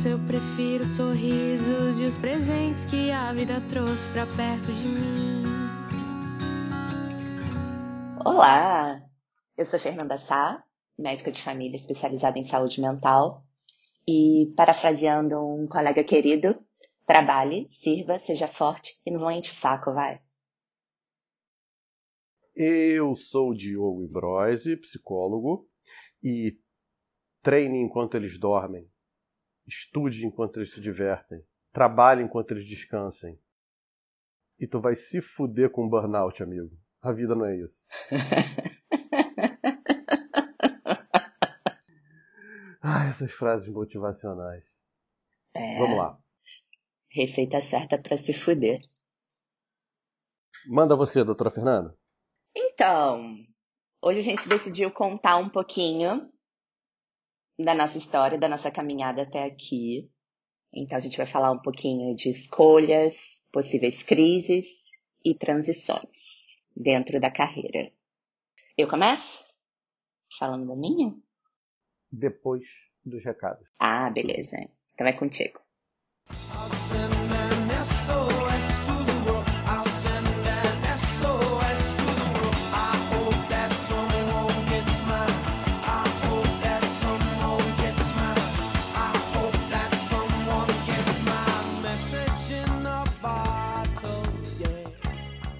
Isso eu prefiro sorrisos e os presentes que a vida trouxe pra perto de mim. Olá, eu sou Fernanda Sá, médica de família especializada em saúde mental. E, parafraseando um colega querido, trabalhe, sirva, seja forte e não enche o saco, vai. Eu sou o Diogo Imbroise, psicólogo, e treine enquanto eles dormem, estude enquanto eles se divertem, trabalhe enquanto eles descansem. E tu vai se fuder com burnout, amigo. A vida não é isso. ah, essas frases motivacionais. É, Vamos lá. Receita certa pra se fuder. Manda você, doutora Fernanda. Então, hoje a gente decidiu contar um pouquinho da nossa história, da nossa caminhada até aqui. Então, a gente vai falar um pouquinho de escolhas, possíveis crises e transições dentro da carreira. Eu começo? Falando da minha? Depois dos recados. Ah, beleza. Então é contigo.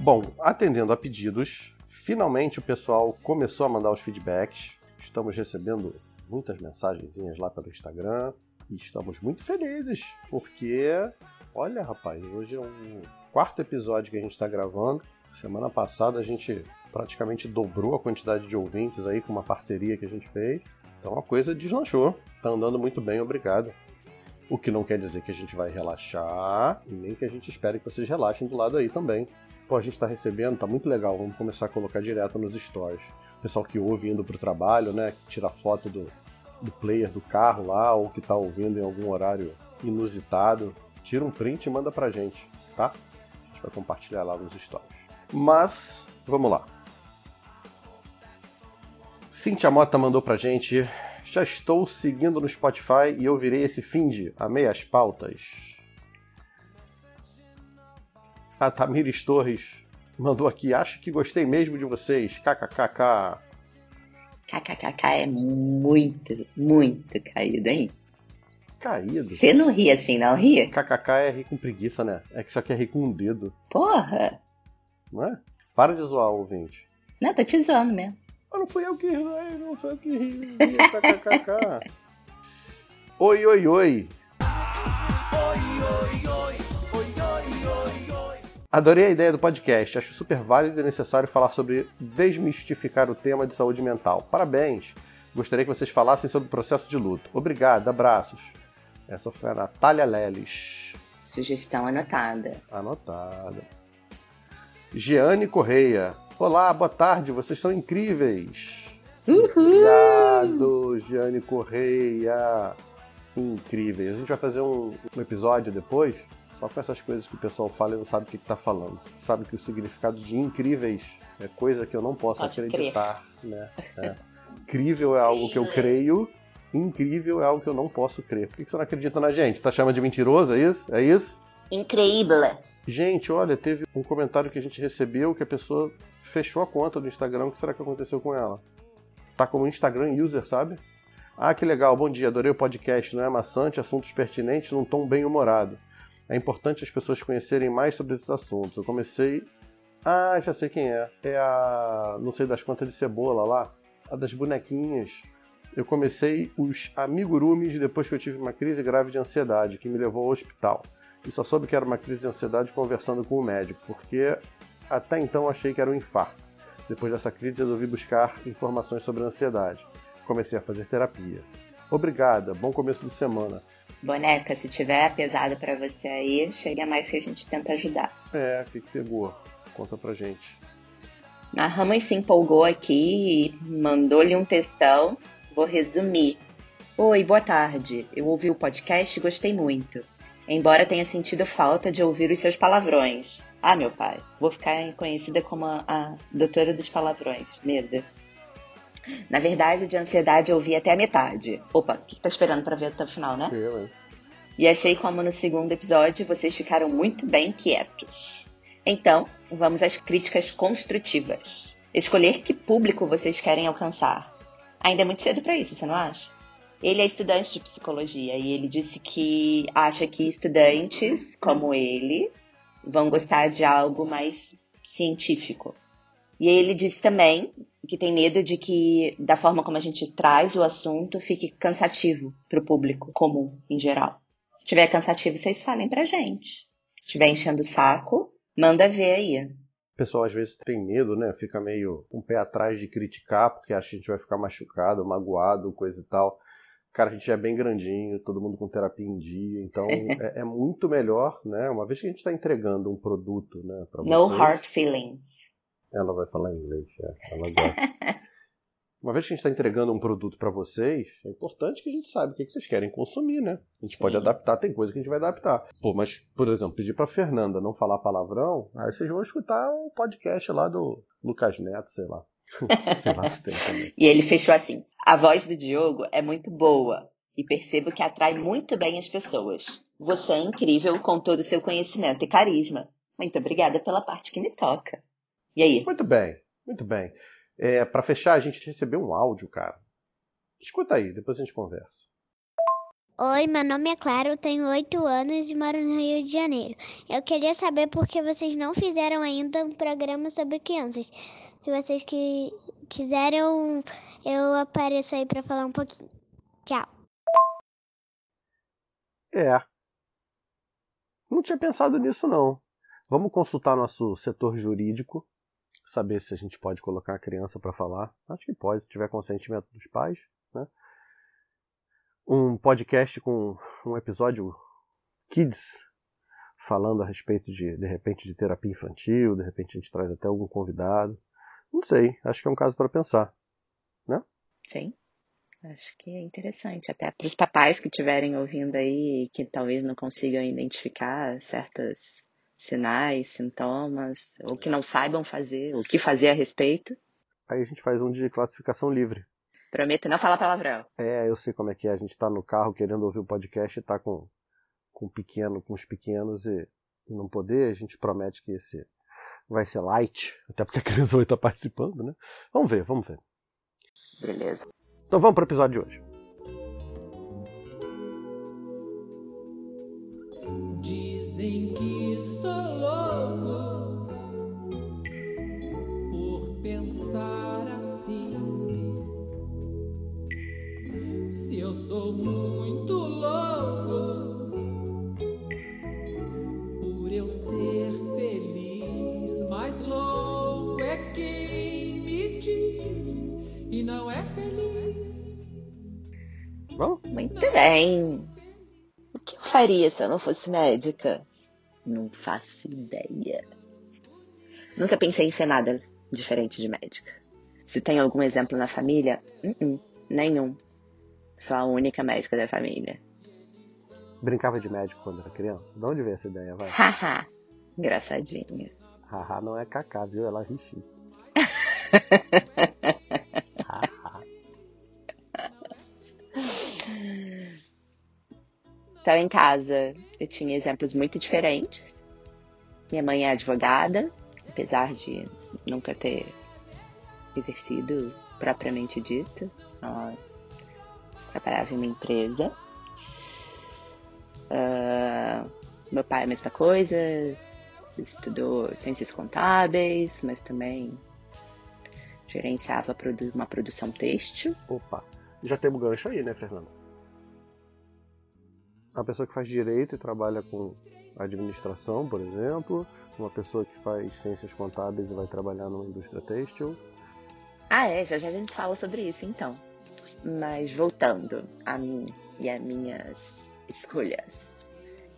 Bom, atendendo a pedidos, finalmente o pessoal começou a mandar os feedbacks. Estamos recebendo muitas mensagenzinhas lá pelo Instagram e estamos muito felizes, porque, olha, rapaz, hoje é um quarto episódio que a gente está gravando. Semana passada a gente praticamente dobrou a quantidade de ouvintes aí com uma parceria que a gente fez. Então a coisa deslanchou. Tá andando muito bem, obrigado. O que não quer dizer que a gente vai relaxar e nem que a gente espere que vocês relaxem do lado aí também. Pô, a gente tá recebendo, tá muito legal. Vamos começar a colocar direto nos stories. Pessoal que ouve indo pro trabalho, né? Que tira foto do, do player do carro lá, ou que tá ouvindo em algum horário inusitado. Tira um print e manda pra gente, tá? A gente vai compartilhar lá nos stories. Mas, vamos lá. Cintia Mota mandou pra gente. Já estou seguindo no Spotify e eu virei esse finde a meias pautas. A Tamires Torres mandou aqui. Acho que gostei mesmo de vocês. KKKK. KKKK é muito, muito caído, hein? Caído. Você não ri assim, não ria? KKK é rir com preguiça, né? É que isso aqui é rir com um dedo, Porra! não é? Para de zoar, ouvinte. Não, tô te zoando mesmo. Ah, não fui eu que ri, não foi eu que ri. KKKK. Oi, oi, oi. Adorei a ideia do podcast. Acho super válido e necessário falar sobre desmistificar o tema de saúde mental. Parabéns! Gostaria que vocês falassem sobre o processo de luto. Obrigado, abraços. Essa foi a Natália Leles. Sugestão anotada. Anotada. Giane Correia. Olá, boa tarde, vocês são incríveis. Obrigado, Giane Correia. Incríveis. A gente vai fazer um, um episódio depois, só com essas coisas que o pessoal fala e não sabe o que está falando. Sabe que o significado de incríveis é coisa que eu não posso Pode acreditar. Né? É. Incrível é algo que eu creio, incrível é algo que eu não posso crer. Por que você não acredita na gente? Tá chamando de mentiroso, é isso? É isso? Increíble. Gente, olha, teve um comentário que a gente recebeu que a pessoa fechou a conta do Instagram. O que será que aconteceu com ela? Tá como Instagram user, sabe? Ah, que legal, bom dia, adorei o podcast, não é maçante, assuntos pertinentes num tom bem humorado. É importante as pessoas conhecerem mais sobre esses assuntos. Eu comecei. Ah, já sei quem é. É a. Não sei das quantas de cebola lá. A das bonequinhas. Eu comecei os amigurumis depois que eu tive uma crise grave de ansiedade, que me levou ao hospital. E só soube que era uma crise de ansiedade conversando com o médico, porque até então achei que era um infarto. Depois dessa crise, resolvi buscar informações sobre a ansiedade. Comecei a fazer terapia. Obrigada, bom começo de semana. Boneca, se tiver pesado para você aí, chega mais que a gente tenta ajudar. É, o que, que pegou? Conta pra gente. A Ramos se empolgou aqui e mandou-lhe um textão. Vou resumir. Oi, boa tarde. Eu ouvi o podcast e gostei muito. Embora tenha sentido falta de ouvir os seus palavrões. Ah, meu pai, vou ficar conhecida como a, a doutora dos palavrões. Medo. Na verdade, de ansiedade eu ouvi até a metade. Opa, o que tá esperando para ver até o final, né? Eu, hein? E achei como no segundo episódio vocês ficaram muito bem quietos. Então, vamos às críticas construtivas. Escolher que público vocês querem alcançar. Ainda é muito cedo para isso, você não acha? Ele é estudante de psicologia e ele disse que acha que estudantes como ele vão gostar de algo mais científico. E ele disse também que tem medo de que, da forma como a gente traz o assunto, fique cansativo para o público comum, em geral. Se tiver cansativo, vocês falem pra gente. Se estiver enchendo o saco, manda ver aí. O pessoal às vezes tem medo, né? Fica meio um pé atrás de criticar, porque acha que a gente vai ficar machucado, magoado, coisa e tal. Cara, a gente é bem grandinho, todo mundo com terapia em dia, então é, é, muito melhor, né? Uma vez que a gente está entregando um produto, né, para vocês. No hard feelings. Ela vai falar inglês, é. ela gosta. Uma vez que a gente está entregando um produto para vocês, é importante que a gente saiba o que, vocês querem consumir, né? A gente Sim. pode adaptar, tem coisa que a gente vai adaptar. Pô, mas, por exemplo, pedir para Fernanda não falar palavrão, aí vocês vão escutar o um podcast lá do Lucas Neto, sei lá. sei lá se tem também. E ele fechou assim: a voz do Diogo é muito boa e percebo que atrai muito bem as pessoas. Você é incrível com todo o seu conhecimento e carisma. Muito obrigada pela parte que me toca. E aí? Muito bem, muito bem. É, para fechar, a gente recebeu um áudio, cara. Escuta aí, depois a gente conversa. Oi, meu nome é Clara, eu tenho 8 anos e moro no Rio de Janeiro. Eu queria saber por que vocês não fizeram ainda um programa sobre crianças. Se vocês que quiserem, eu apareço aí para falar um pouquinho. Tchau. É. Não tinha pensado nisso, não. Vamos consultar nosso setor jurídico saber se a gente pode colocar a criança para falar. Acho que pode, se tiver consentimento dos pais. Né? Um podcast com um episódio Kids, falando a respeito de, de repente, de terapia infantil, de repente a gente traz até algum convidado. Não sei, acho que é um caso para pensar. Né? Sim. Acho que é interessante, até para os papais que estiverem ouvindo aí que talvez não consigam identificar certas sinais, sintomas, ou que não saibam fazer, o que fazer a respeito. Aí a gente faz um de classificação livre. Prometo não falar palavrão. É, eu sei como é que é. A gente tá no carro querendo ouvir o podcast e tá com, com pequeno, com os pequenos e, e não poder, a gente promete que esse vai ser light, até porque a criança vai estar participando, né? Vamos ver, vamos ver. Beleza. Então vamos para o episódio de hoje. Muito bem. O que eu faria se eu não fosse médica? Não faço ideia. Nunca pensei em ser nada diferente de médica. Se tem algum exemplo na família? Uh -uh, nenhum. Sou a única médica da família. Brincava de médico quando era criança? De onde veio essa ideia, vai? Haha, engraçadinha. Haha não é cacá, viu? Ela ri Então, em casa, eu tinha exemplos muito diferentes. Minha mãe é advogada, apesar de nunca ter exercido propriamente dito. Ela trabalhava em uma empresa. Uh, meu pai a mesma coisa, estudou ciências contábeis, mas também gerenciava uma produção têxtil. Opa, já temos gancho aí, né, Fernando? A pessoa que faz direito e trabalha com administração, por exemplo, uma pessoa que faz ciências contábeis e vai trabalhar numa indústria têxtil. Ah, é, já já a gente fala sobre isso então. Mas voltando a mim e as minhas escolhas.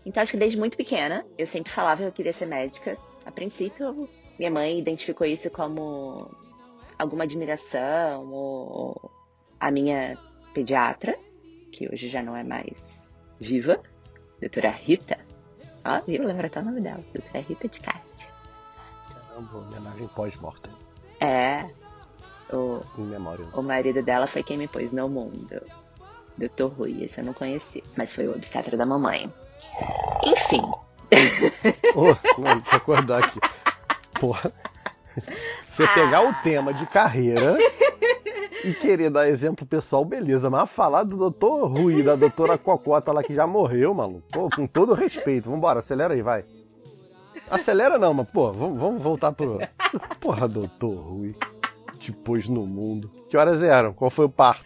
Então acho que desde muito pequena eu sempre falava que eu queria ser médica. A princípio, minha mãe identificou isso como alguma admiração ou a minha pediatra, que hoje já não é mais viva, doutora Rita. Ó, viu? Lembra até o nome dela, doutora Rita de Cássia. Caramba, homenagem pós-mortem. É. O, Em memória. o marido dela foi quem me pôs no mundo. Doutor Rui, esse eu não conheci, mas foi o obstetra da mamãe. Enfim, Ô, mano, deixa eu acordar aqui. Porra. Você pegar o tema de carreira e querer dar exemplo pessoal, beleza. Mas falar do doutor Rui, da doutora Cocota lá que já morreu, maluco. Pô, com todo respeito. Vambora, acelera aí, vai. Acelera não, mas, pô, vamos, vamos voltar pro. Porra, doutor Rui. Te pôs no mundo. Que horas eram? Qual foi o parto?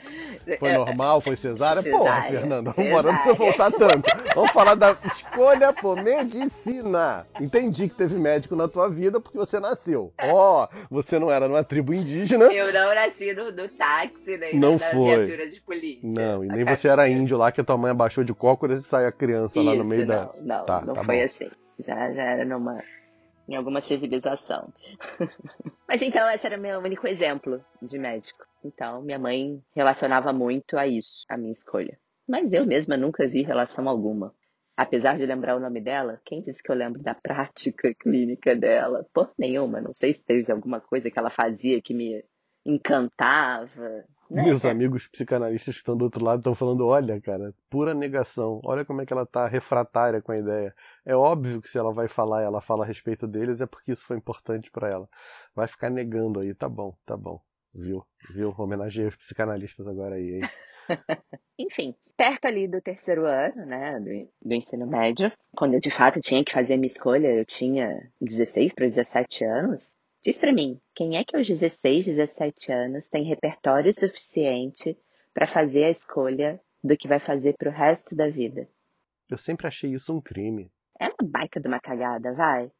Foi normal? Foi cesárea? Porra, Cesárea, Fernanda, vambora, não precisa voltar tanto. Vamos falar da escolha por medicina. Entendi que teve médico na tua vida porque você nasceu. Ó, você não era numa tribo indígena. eu não nasci no, no táxi, nem Não na foi. viatura de polícia. Não, e nem você era índio lá que a tua mãe abaixou de cócoras e saiu a criança lá no Isso, meio não, da. Não, Tá, não tá foi bom. assim. Já, já era numa, em alguma civilização. Mas então, esse era meu único exemplo de médico. Então, minha mãe relacionava muito a isso, a minha escolha. Mas eu mesma nunca vi relação alguma. Apesar de lembrar o nome dela, quem disse que eu lembro da prática clínica dela? Por nenhuma. Não sei se teve alguma coisa que ela fazia que me encantava. Né? Meus amigos psicanalistas que estão do outro lado estão falando: olha, cara, pura negação. Olha como é que ela tá refratária com a ideia. É óbvio que se ela vai falar e ela fala a respeito deles, é porque isso foi importante para ela. Vai ficar negando aí, tá bom, tá bom. Viu? Viu? Homenageei os psicanalistas agora aí, hein? Enfim, perto ali do terceiro ano, né, do, do ensino médio, quando eu de fato tinha que fazer a minha escolha, eu tinha 16 para 17 anos. Diz pra mim, quem é que aos 16, 17 anos tem repertório suficiente para fazer a escolha do que vai fazer pro resto da vida? Eu sempre achei isso um crime. É uma baita de uma cagada, vai.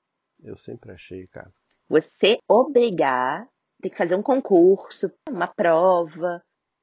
Eu sempre achei, cara. Você obrigar, tem que fazer um concurso, uma prova,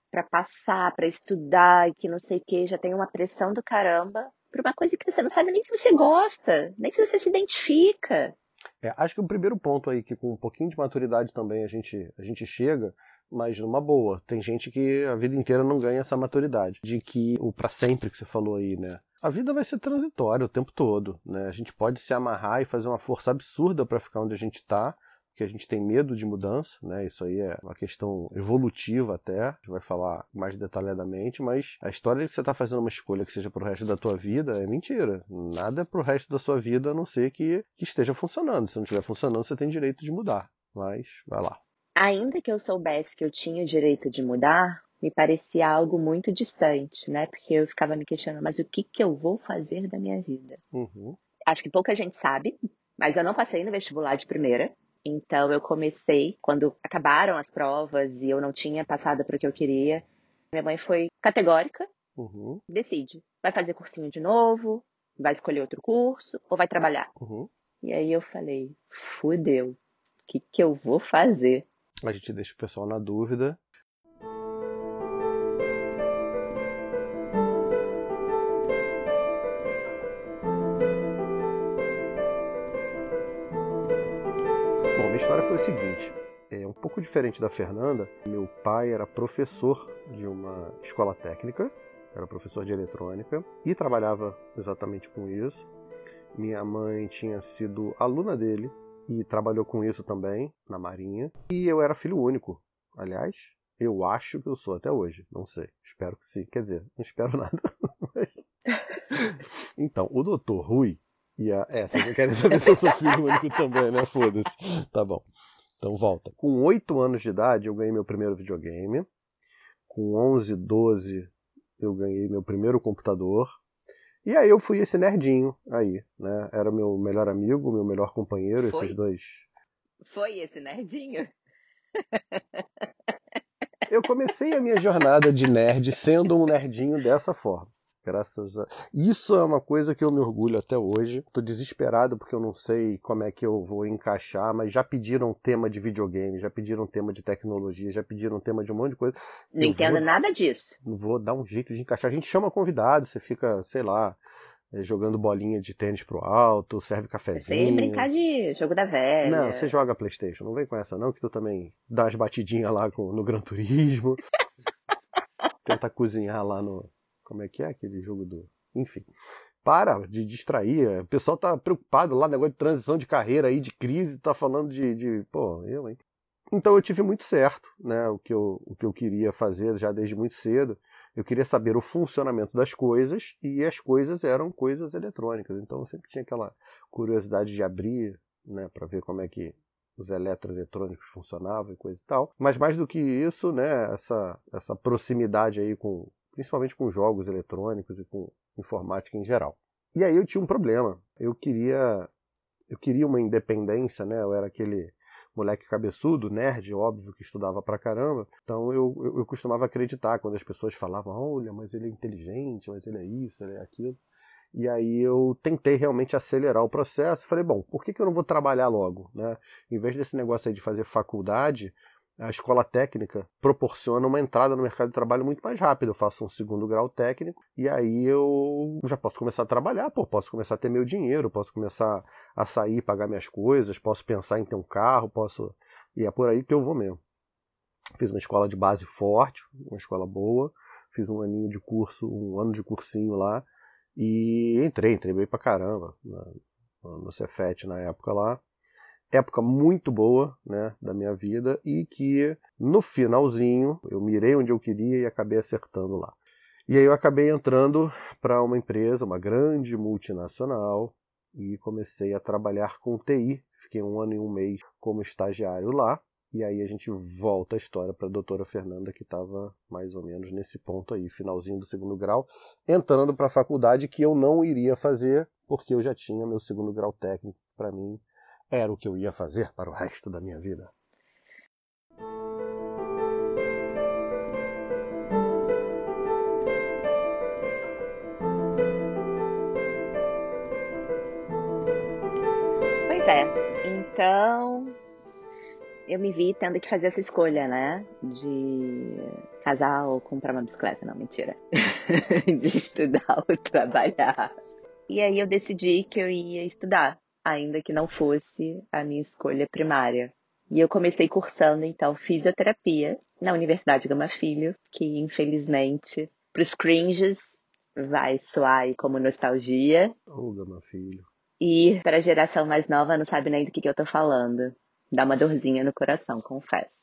para passar, para estudar e que não sei o que, já tem uma pressão do caramba por uma coisa que você não sabe nem se você gosta, nem se você se identifica. É, acho que o primeiro ponto aí, que com um pouquinho de maturidade também a gente, a gente chega, mas numa boa. Tem gente que a vida inteira não ganha essa maturidade. De que o para sempre que você falou aí, né? A vida vai ser transitória o tempo todo, né? A gente pode se amarrar e fazer uma força absurda para ficar onde a gente tá, porque a gente tem medo de mudança, né? Isso aí é uma questão evolutiva até, a gente vai falar mais detalhadamente, mas a história de que você está fazendo uma escolha que seja pro resto da tua vida é mentira. Nada é pro resto da sua vida a não ser que, que esteja funcionando. Se não estiver funcionando, você tem direito de mudar. Mas vai lá. Ainda que eu soubesse que eu tinha o direito de mudar, me parecia algo muito distante, né? Porque eu ficava me questionando, mas o que, que eu vou fazer da minha vida? Uhum. Acho que pouca gente sabe, mas eu não passei no vestibular de primeira. Então eu comecei quando acabaram as provas e eu não tinha passado para o que eu queria. Minha mãe foi categórica, Uhum. decide. Vai fazer cursinho de novo, vai escolher outro curso ou vai trabalhar. Uhum. E aí eu falei, fudeu, o que, que eu vou fazer? A gente deixa o pessoal na dúvida. História foi o seguinte. É um pouco diferente da Fernanda. Meu pai era professor de uma escola técnica, era professor de eletrônica e trabalhava exatamente com isso. Minha mãe tinha sido aluna dele e trabalhou com isso também na Marinha. E eu era filho único. Aliás, eu acho que eu sou até hoje. Não sei. Espero que sim. Quer dizer, não espero nada. Então, o doutor Rui e a. É, vocês querem saber se eu sou filho único também, né? Foda-se. Tá bom. Então volta. Com 8 anos de idade, eu ganhei meu primeiro videogame. Com 11, 12, eu ganhei meu primeiro computador. E aí eu fui esse nerdinho aí, né? Era meu melhor amigo, meu melhor companheiro, Foi? esses dois. Foi esse nerdinho? Eu comecei a minha jornada de nerd sendo um nerdinho dessa forma. Graças a. Isso é uma coisa que eu me orgulho até hoje. Tô desesperado porque eu não sei como é que eu vou encaixar, mas já pediram tema de videogame, já pediram tema de tecnologia, já pediram tema de um monte de coisa. Não eu entendo vou... nada disso. Vou dar um jeito de encaixar. A gente chama convidado, você fica, sei lá, eh, jogando bolinha de tênis pro alto, serve cafezinho. Sem brincar de jogo da velha. Não, você joga Playstation, não vem com essa não, que tu também dá as batidinhas lá no Gran Turismo. Tenta cozinhar lá no, como é que é aquele jogo do. Enfim. Para de distrair. O pessoal tá preocupado lá, negócio de transição de carreira aí, de crise, tá falando de. de... Pô, eu, hein? Então eu tive muito certo, né? O que, eu, o que eu queria fazer já desde muito cedo. Eu queria saber o funcionamento das coisas e as coisas eram coisas eletrônicas. Então eu sempre tinha aquela curiosidade de abrir, né, para ver como é que os eletroeletrônicos funcionavam e coisa e tal. Mas mais do que isso, né, essa, essa proximidade aí com, principalmente com jogos eletrônicos e com informática em geral. E aí eu tinha um problema. Eu queria eu queria uma independência, né? Eu era aquele moleque cabeçudo, nerd, óbvio, que estudava pra caramba. Então eu, eu, eu, costumava acreditar quando as pessoas falavam: olha, mas ele é inteligente, mas ele é isso, ele é aquilo. E aí eu tentei realmente acelerar o processo. Falei: bom, por que, que eu não vou trabalhar logo? Né? Em vez desse negócio aí de fazer faculdade, a escola técnica proporciona uma entrada no mercado de trabalho muito mais rápida. Eu faço um segundo grau técnico e aí eu já posso começar a trabalhar, pô, posso começar a ter meu dinheiro, posso começar a sair, pagar minhas coisas, posso pensar em ter um carro, posso. E é por aí que eu vou mesmo. Fiz uma escola de base forte, uma escola boa, fiz um aninho de curso, um ano de cursinho lá e entrei, entrei bem pra caramba no Cefet na época lá época muito boa né, da minha vida e que no finalzinho eu mirei onde eu queria e acabei acertando lá. E aí eu acabei entrando para uma empresa, uma grande multinacional, e comecei a trabalhar com TI. Fiquei um ano e um mês como estagiário lá. E aí a gente volta a história para a doutora Fernanda, que estava mais ou menos nesse ponto aí, finalzinho do segundo grau, entrando para a faculdade que eu não iria fazer, porque eu já tinha meu segundo grau técnico para mim era o que eu ia fazer para o resto da minha vida. Pois é, então eu me vi tendo que fazer essa escolha, né? De casar ou comprar uma bicicleta, não, mentira. de estudar ou trabalhar. E aí eu decidi que eu ia estudar ainda que não fosse a minha escolha primária. E eu comecei cursando, então, fisioterapia na Universidade Gama Filho, que infelizmente, para os cringes, vai soar como nostalgia. Ô, oh, Gama Filho. E para a geração mais nova não sabe nem do que, que eu tô falando. Dá uma dorzinha no coração, confesso.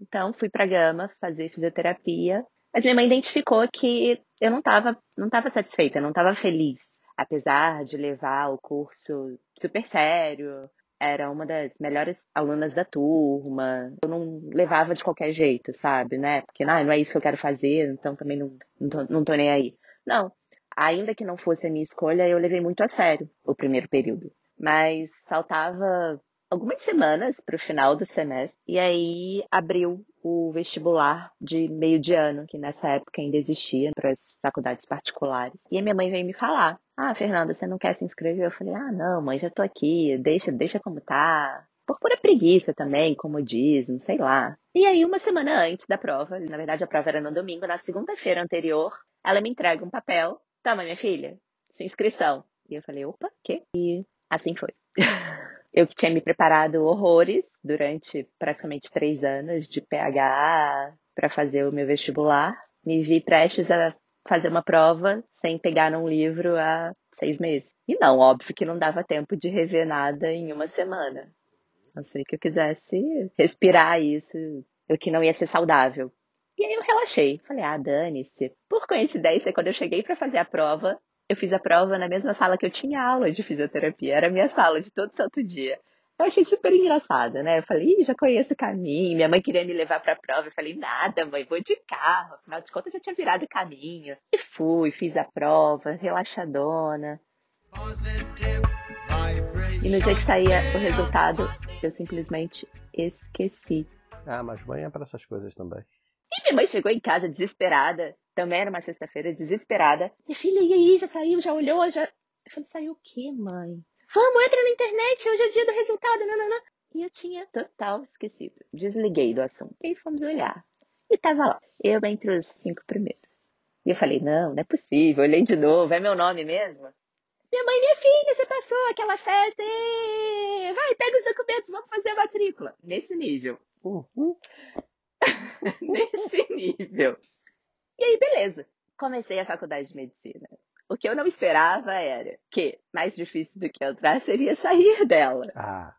Então, fui para Gama fazer fisioterapia, mas minha mãe identificou que eu não estava não tava satisfeita, não estava feliz apesar de levar o curso super sério, era uma das melhores alunas da turma. Eu não levava de qualquer jeito, sabe, né? Porque ah, não é isso que eu quero fazer, então também não, não, tô, não tô nem aí. Não, ainda que não fosse a minha escolha, eu levei muito a sério o primeiro período. Mas faltava algumas semanas para o final do semestre e aí abriu o vestibular de meio de ano, que nessa época ainda existia para as faculdades particulares. E a minha mãe veio me falar: "Ah, Fernanda, você não quer se inscrever?" Eu falei: "Ah, não, mãe, já tô aqui, deixa, deixa como tá." Por pura preguiça também, como dizem, sei lá. E aí, uma semana antes da prova, na verdade a prova era no domingo, na segunda-feira anterior, ela me entrega um papel. Toma, minha filha, sua inscrição. E eu falei, opa, quê? E assim foi. Eu que tinha me preparado horrores durante praticamente três anos de PH para fazer o meu vestibular, me vi prestes a fazer uma prova sem pegar num livro há seis meses. E não, óbvio que não dava tempo de rever nada em uma semana. Não sei que eu quisesse respirar isso, o que não ia ser saudável. E aí eu relaxei. Falei, ah, dane-se. Por coincidência, quando eu cheguei para fazer a prova, eu fiz a prova na mesma sala que eu tinha aula de fisioterapia. Era a minha sala de todo santo dia. Eu achei super engraçado, né? Eu falei, já conheço o caminho. Minha mãe queria me levar para a prova. Eu falei, nada, mãe, vou de carro. Afinal de contas, já tinha virado o caminho. E fui, fiz a prova, relaxadona. E no dia que saía o resultado, eu simplesmente esqueci. Ah, mas mãe é para essas coisas também. E minha mãe chegou em casa desesperada, também era uma sexta-feira, desesperada. Minha filha, e aí, já saiu, já olhou, já. Eu falei, saiu o quê, mãe? Vamos, entra na internet, hoje é o dia do resultado, não. E eu tinha total esquecido. Desliguei do assunto. E fomos olhar. E tava lá, eu entre os cinco primeiros. E eu falei, não, não é possível. Olhei de novo, é meu nome mesmo? Minha mãe, minha filha, você passou aquela festa. Vai, pega os documentos, vamos fazer a matrícula. Nesse nível. Uhum. Nesse nível. E aí, beleza. Comecei a faculdade de medicina. O que eu não esperava era que mais difícil do que entrar seria sair dela. Ah,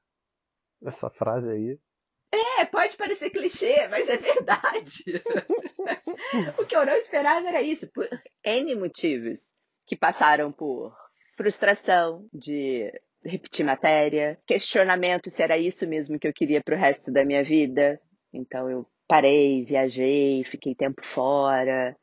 essa frase aí. É, pode parecer clichê, mas é verdade. o que eu não esperava era isso, por N motivos que passaram por frustração de repetir matéria, questionamento se era isso mesmo que eu queria para o resto da minha vida. Então eu parei, viajei, fiquei tempo fora,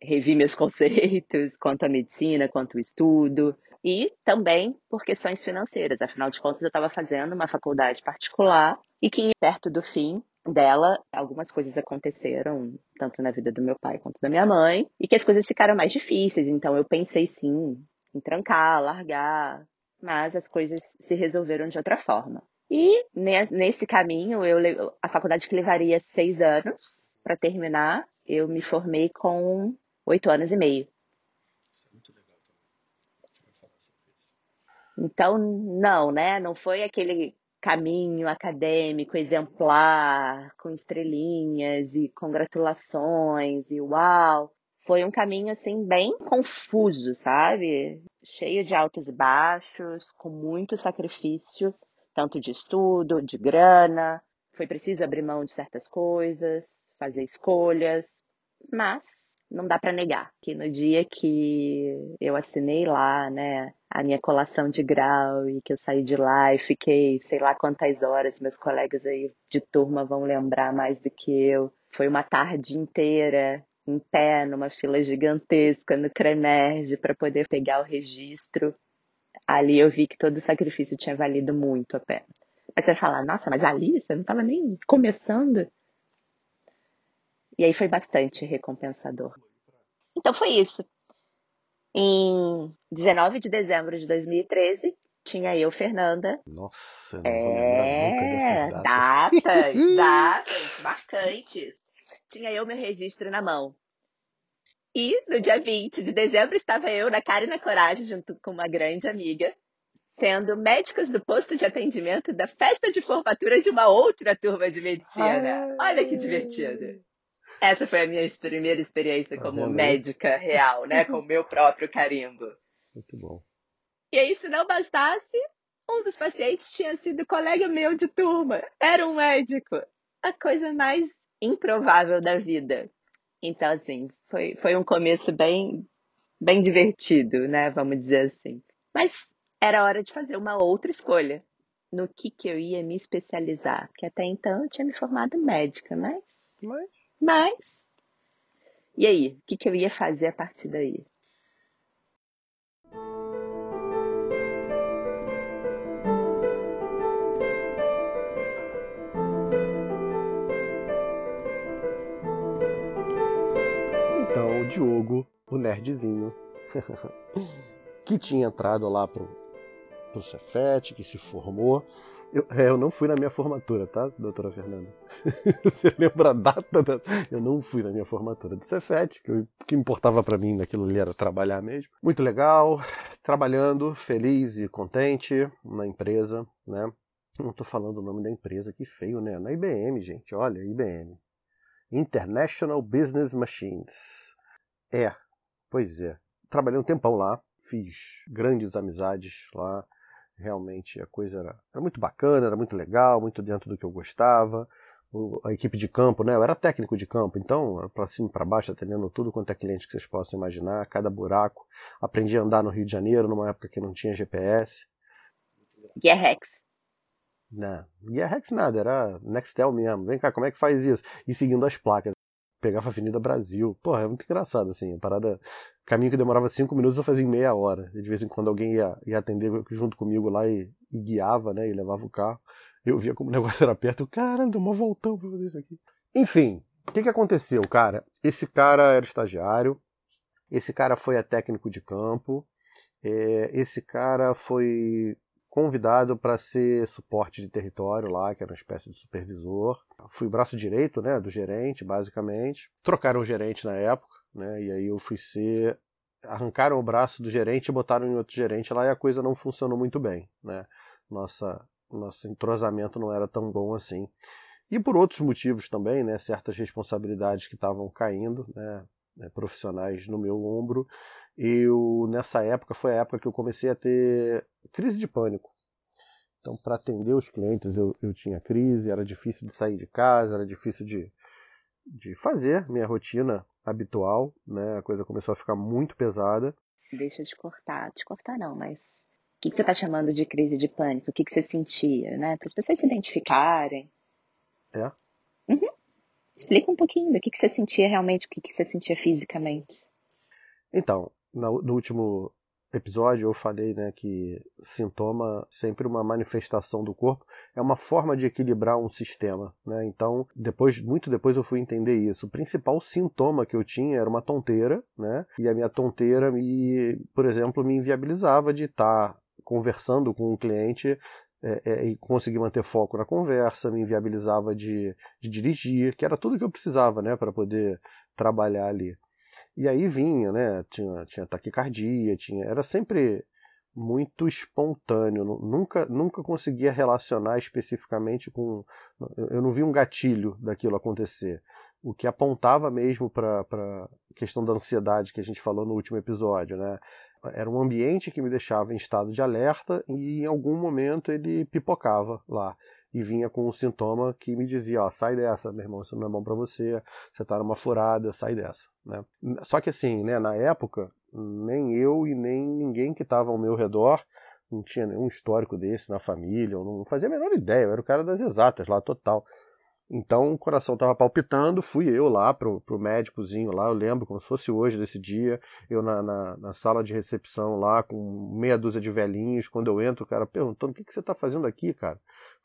revi meus conceitos quanto à medicina, quanto ao estudo. E também por questões financeiras. Afinal de contas, eu estava fazendo uma faculdade particular e que, perto do fim dela, algumas coisas aconteceram, tanto na vida do meu pai quanto da minha mãe, e que as coisas ficaram mais difíceis. Então, eu pensei sim em trancar, largar, mas as coisas se resolveram de outra forma. E nesse caminho, eu, a faculdade que levaria seis anos para terminar, eu me formei com oito anos e meio. Então, não, né? Não foi aquele caminho acadêmico exemplar, com estrelinhas e congratulações e uau. Foi um caminho assim bem confuso, sabe? Cheio de altos e baixos, com muito sacrifício, tanto de estudo, de grana. Foi preciso abrir mão de certas coisas, fazer escolhas, mas não dá para negar que no dia que eu assinei lá, né, a minha colação de grau e que eu saí de lá e fiquei sei lá quantas horas, meus colegas aí de turma vão lembrar mais do que eu. Foi uma tarde inteira em pé numa fila gigantesca no Cremerge para poder pegar o registro. Ali eu vi que todo o sacrifício tinha valido muito a pena. Aí você vai falar, nossa, mas ali você não estava nem começando? E aí foi bastante recompensador. Então foi isso. Em 19 de dezembro de 2013, tinha eu, Fernanda. Nossa, eu não é... vou nunca dessas datas. Datas, datas, marcantes. Tinha eu meu registro na mão. E no dia 20 de dezembro estava eu na cara e na coragem, junto com uma grande amiga, sendo médicas do posto de atendimento da festa de formatura de uma outra turma de medicina. Ai. Olha que divertido. Essa foi a minha primeira experiência tá como médica real, né? Com o meu próprio carimbo. Muito bom. E aí, se não bastasse, um dos pacientes tinha sido colega meu de turma. Era um médico. A coisa mais improvável da vida. Então, assim, foi, foi um começo bem, bem divertido, né? Vamos dizer assim. Mas era hora de fazer uma outra escolha no que, que eu ia me especializar. Porque até então eu tinha me formado médica, mas. Mas mas, e aí? O que, que eu ia fazer a partir daí? Então, o Diogo, o nerdzinho, que tinha entrado lá pro, pro Cefet, que se formou, eu, é, eu, não fui na minha formatura, tá, doutora Fernanda? Você lembra a data? Da... Eu não fui na minha formatura do Cefet, que o que importava para mim naquilo ali era trabalhar mesmo. Muito legal, trabalhando, feliz e contente na empresa, né? Não tô falando o nome da empresa, que feio, né? Na IBM, gente, olha, IBM. International Business Machines. É, pois é. Trabalhei um tempão lá, fiz grandes amizades lá, realmente a coisa era, era muito bacana, era muito legal, muito dentro do que eu gostava. O, a equipe de campo, né? Eu era técnico de campo, então para cima e para baixo, atendendo tudo quanto é cliente que vocês possam imaginar, cada buraco. Aprendi a andar no Rio de Janeiro numa época que não tinha GPS. Guia Rex. Não, Guia Rex nada, era Nextel mesmo. Vem cá, como é que faz isso? E seguindo as placas. Pegava a Avenida Brasil. Porra, é muito engraçado, assim. A parada Caminho que demorava cinco minutos eu fazia em meia hora. E de vez em quando alguém ia, ia atender junto comigo lá e, e, guiava, né? E levava o carro. Eu via como o negócio era perto. Eu, caramba, uma voltão pra fazer isso aqui. Enfim, O que, que aconteceu, cara? Esse cara era estagiário, esse cara foi a técnico de campo, é, esse cara foi convidado para ser suporte de território lá, que era uma espécie de supervisor. Fui braço direito, né, do gerente, basicamente. Trocaram o gerente na época, né, e aí eu fui ser arrancaram o braço do gerente e botaram em outro gerente lá e a coisa não funcionou muito bem, né? Nossa, nosso entrosamento não era tão bom assim. E por outros motivos também, né? Certas responsabilidades que estavam caindo, né? né profissionais no meu ombro. Eu, nessa época, foi a época que eu comecei a ter crise de pânico. Então, para atender os clientes, eu, eu tinha crise, era difícil de sair de casa, era difícil de, de fazer minha rotina habitual, né? A coisa começou a ficar muito pesada. Deixa eu te cortar, te cortar não, mas o que, que você está chamando de crise de pânico? O que, que você sentia, né? Para as pessoas se identificarem. É? Uhum. Explica um pouquinho do que, que você sentia realmente, o que, que você sentia fisicamente. Então, no, no último episódio eu falei né, que sintoma sempre uma manifestação do corpo é uma forma de equilibrar um sistema né? então depois muito depois eu fui entender isso o principal sintoma que eu tinha era uma tonteira né e a minha tonteira me por exemplo me inviabilizava de estar conversando com um cliente é, é, e conseguir manter foco na conversa, me inviabilizava de, de dirigir, que era tudo que eu precisava né, para poder trabalhar ali. E aí vinha, né? Tinha, tinha taquicardia, tinha, era sempre muito espontâneo. Nunca, nunca conseguia relacionar especificamente com. Eu não vi um gatilho daquilo acontecer. O que apontava mesmo para a questão da ansiedade que a gente falou no último episódio, né? Era um ambiente que me deixava em estado de alerta e em algum momento ele pipocava lá e vinha com um sintoma que me dizia, ó, sai dessa, meu irmão, isso não é bom para você, você tá numa furada, sai dessa, né? Só que assim, né, na época, nem eu e nem ninguém que estava ao meu redor não tinha nenhum histórico desse na família, eu não fazia a menor ideia, eu era o cara das exatas lá, total. Então o coração estava palpitando, fui eu lá pro, pro médicozinho lá, eu lembro como se fosse hoje desse dia, eu na, na, na sala de recepção lá com meia dúzia de velhinhos, quando eu entro, o cara perguntando, o que, que você está fazendo aqui, cara?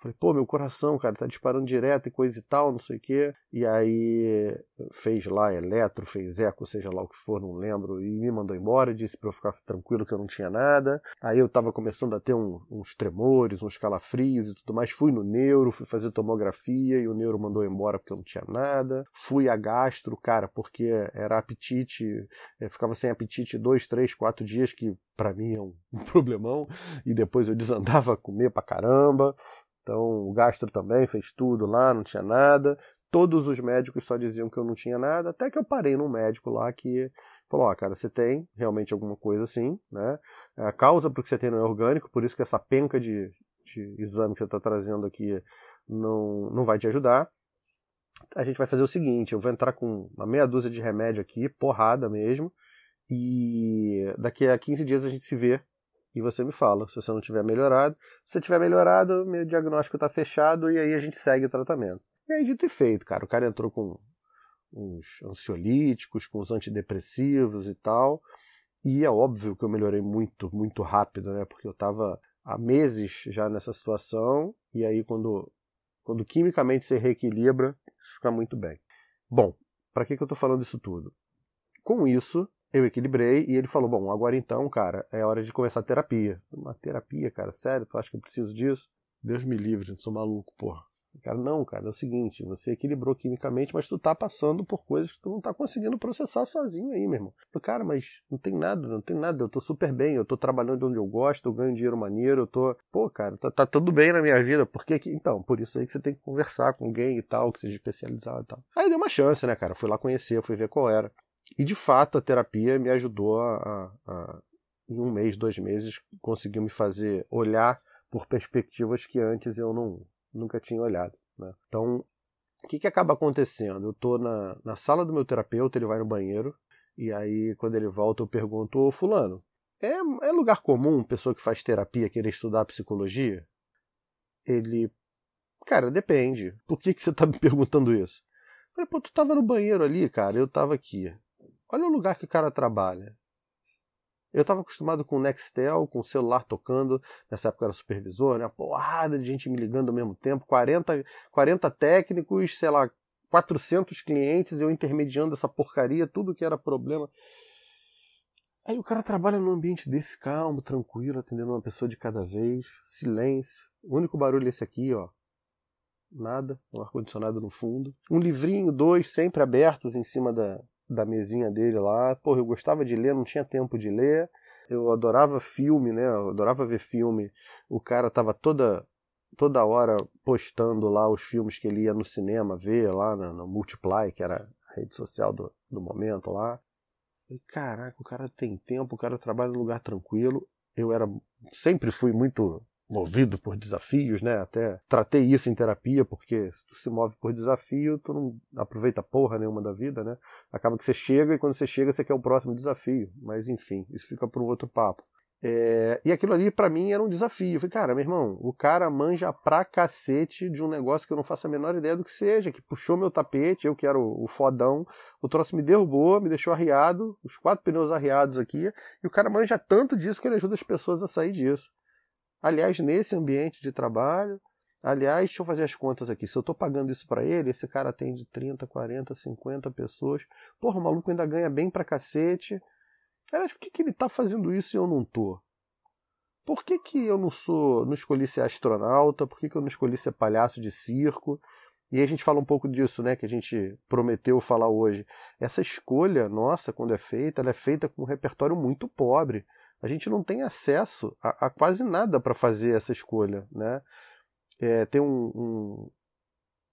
Falei, pô, meu coração, cara, tá disparando direto e coisa e tal, não sei o quê. E aí fez lá eletro, fez eco, seja lá o que for, não lembro, e me mandou embora, disse pra eu ficar tranquilo que eu não tinha nada. Aí eu tava começando a ter um, uns tremores, uns calafrios e tudo mais. Fui no neuro, fui fazer tomografia e o neuro mandou embora porque eu não tinha nada. Fui a gastro, cara, porque era apetite, eu ficava sem apetite dois, três, quatro dias, que para mim é um problemão, e depois eu desandava a comer pra caramba. Então o gastro também fez tudo lá, não tinha nada. Todos os médicos só diziam que eu não tinha nada, até que eu parei num médico lá que falou: Ó, oh, cara, você tem realmente alguma coisa assim, né? A causa porque você tem não é orgânico, por isso que essa penca de, de exame que você está trazendo aqui não, não vai te ajudar. A gente vai fazer o seguinte: eu vou entrar com uma meia dúzia de remédio aqui, porrada mesmo, e daqui a 15 dias a gente se vê e você me fala se você não tiver melhorado. Se tiver melhorado, meu diagnóstico está fechado e aí a gente segue o tratamento. E aí, dito e feito, cara, o cara entrou com uns ansiolíticos, com os antidepressivos e tal. E é óbvio que eu melhorei muito, muito rápido, né? Porque eu estava há meses já nessa situação e aí quando, quando quimicamente se reequilibra, isso fica muito bem. Bom, para que, que eu estou falando isso tudo? Com isso, eu equilibrei e ele falou: Bom, agora então, cara, é hora de começar a terapia. Uma terapia, cara, sério? Tu acha que eu preciso disso? Deus me livre, eu sou maluco, porra. Cara, não, cara, é o seguinte, você equilibrou quimicamente, mas tu tá passando por coisas que tu não tá conseguindo processar sozinho aí, meu irmão. Cara, mas não tem nada, não tem nada, eu tô super bem, eu tô trabalhando onde eu gosto, eu ganho dinheiro maneiro, eu tô. Pô, cara, tá, tá tudo bem na minha vida, por que que. Então, por isso aí que você tem que conversar com alguém e tal, que seja especializado e tal. Aí deu uma chance, né, cara? Fui lá conhecer, fui ver qual era. E de fato a terapia me ajudou a, a, em um mês, dois meses, conseguiu me fazer olhar por perspectivas que antes eu não, nunca tinha olhado. Né? Então, o que, que acaba acontecendo? Eu estou na, na sala do meu terapeuta, ele vai no banheiro, e aí quando ele volta eu pergunto, ô fulano, é, é lugar comum pessoa que faz terapia querer estudar psicologia? Ele, cara, depende. Por que, que você está me perguntando isso? Eu falei, pô, tu estava no banheiro ali, cara, eu estava aqui. Olha o lugar que o cara trabalha. Eu estava acostumado com o Nextel, com o celular tocando, nessa época era supervisor, né? Porrada de gente me ligando ao mesmo tempo, 40, 40 técnicos, sei lá, 400 clientes, eu intermediando essa porcaria, tudo que era problema. Aí o cara trabalha num ambiente desse, calmo, tranquilo, atendendo uma pessoa de cada vez, silêncio. O único barulho é esse aqui, ó. Nada, um ar-condicionado no fundo. Um livrinho, dois, sempre abertos em cima da, da mesinha dele lá. Porra, eu gostava de ler, não tinha tempo de ler. Eu adorava filme, né? Eu adorava ver filme. O cara tava toda toda hora postando lá os filmes que ele ia no cinema ver lá no, no Multiply, que era a rede social do, do momento lá. E, caraca, o cara tem tempo, o cara trabalha num lugar tranquilo. Eu era sempre fui muito movido por desafios, né? Até tratei isso em terapia, porque se tu se move por desafio, tu não aproveita porra nenhuma da vida, né? Acaba que você chega e quando você chega você quer o próximo desafio. Mas enfim, isso fica para um outro papo. É, e aquilo ali para mim era um desafio. Eu falei, cara, meu irmão, o cara manja pra cacete de um negócio que eu não faço a menor ideia do que seja, que puxou meu tapete, eu que era o, o fodão, o troço me derrubou, me deixou arriado, os quatro pneus arriados aqui, e o cara manja tanto disso que ele ajuda as pessoas a sair disso. Aliás, nesse ambiente de trabalho, aliás, deixa eu fazer as contas aqui, se eu tô pagando isso para ele, esse cara atende 30, 40, 50 pessoas, porra, o maluco ainda ganha bem pra cacete, Aliás, por que, que ele está fazendo isso e eu não tô? Por que, que eu não sou, não escolhi ser astronauta? Por que, que eu não escolhi ser palhaço de circo? E a gente fala um pouco disso, né, que a gente prometeu falar hoje. Essa escolha nossa, quando é feita, ela é feita com um repertório muito pobre. A gente não tem acesso a, a quase nada para fazer essa escolha, né? É, tem um, um,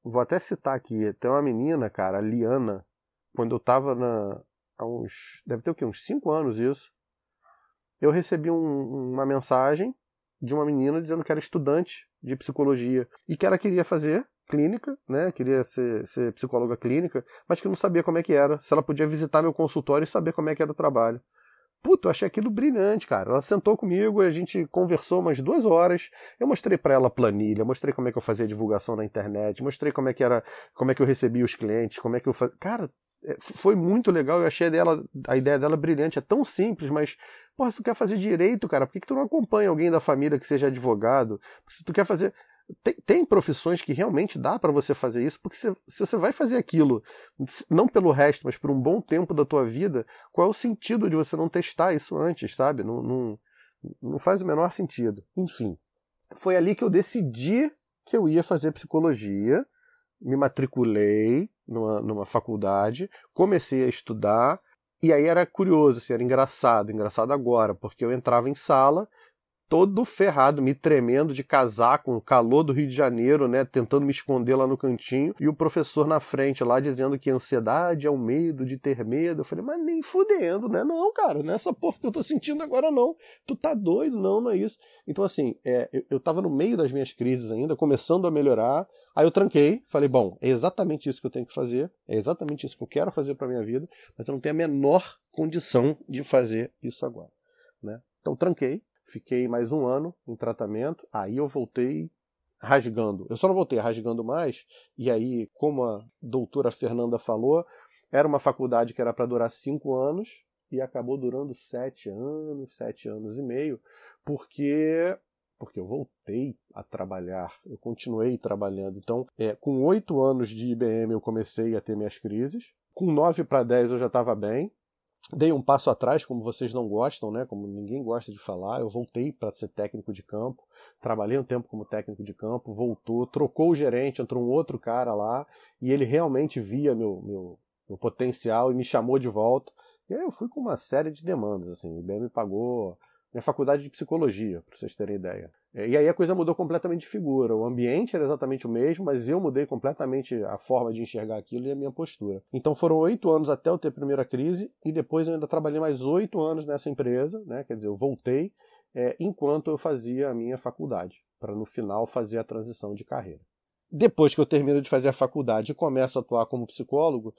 Vou até citar aqui. Tem uma menina, cara, a Liana, quando eu estava na, há uns. deve ter o quê? Uns 5 anos isso. Eu recebi um, uma mensagem de uma menina dizendo que era estudante de psicologia e que ela queria fazer clínica, né? Queria ser, ser psicóloga clínica, mas que não sabia como é que era. Se ela podia visitar meu consultório e saber como é que era o trabalho. Puta, eu achei aquilo brilhante, cara. Ela sentou comigo, a gente conversou umas duas horas. Eu mostrei para ela a planilha, mostrei como é que eu fazia divulgação na internet, mostrei como é que era, como é que eu recebia os clientes, como é que eu fazia. Cara, é, foi muito legal, eu achei dela, a ideia dela brilhante, é tão simples, mas, porra, se tu quer fazer direito, cara, por que, que tu não acompanha alguém da família que seja advogado? Se tu quer fazer. Tem, tem profissões que realmente dá para você fazer isso, porque se, se, você vai fazer aquilo, não pelo resto, mas por um bom tempo da tua vida, qual é o sentido de você não testar isso antes, sabe? Não, não, não faz o menor sentido. Enfim, foi ali que eu decidi que eu ia fazer psicologia, me matriculei, numa, numa faculdade, comecei a estudar, e aí era curioso, assim, era engraçado, engraçado agora, porque eu entrava em sala, todo ferrado, me tremendo de casaco, o calor do Rio de Janeiro, né, tentando me esconder lá no cantinho, e o professor na frente lá dizendo que ansiedade é o medo de ter medo. Eu falei, mas nem fudendo, né? Não, cara, nessa é porra que eu tô sentindo agora não. Tu tá doido? Não, não é isso. Então, assim, é, eu, eu tava no meio das minhas crises ainda, começando a melhorar, Aí eu tranquei, falei, bom, é exatamente isso que eu tenho que fazer, é exatamente isso que eu quero fazer para minha vida, mas eu não tenho a menor condição de fazer isso agora, né? Então tranquei, fiquei mais um ano em tratamento, aí eu voltei rasgando. Eu só não voltei rasgando mais, e aí, como a doutora Fernanda falou, era uma faculdade que era para durar cinco anos, e acabou durando sete anos, sete anos e meio, porque porque eu voltei a trabalhar, eu continuei trabalhando. Então, é, com oito anos de IBM eu comecei a ter minhas crises. Com nove para dez eu já estava bem. Dei um passo atrás, como vocês não gostam, né? Como ninguém gosta de falar. Eu voltei para ser técnico de campo. Trabalhei um tempo como técnico de campo, voltou, trocou o gerente, entrou um outro cara lá e ele realmente via meu, meu, meu potencial e me chamou de volta. E aí eu fui com uma série de demandas. Assim, o IBM pagou minha faculdade de psicologia, para vocês terem ideia. É, e aí a coisa mudou completamente de figura. O ambiente era exatamente o mesmo, mas eu mudei completamente a forma de enxergar aquilo e a minha postura. Então foram oito anos até eu ter a primeira crise, e depois eu ainda trabalhei mais oito anos nessa empresa, né? quer dizer, eu voltei é, enquanto eu fazia a minha faculdade, para no final fazer a transição de carreira. Depois que eu termino de fazer a faculdade e começo a atuar como psicólogo,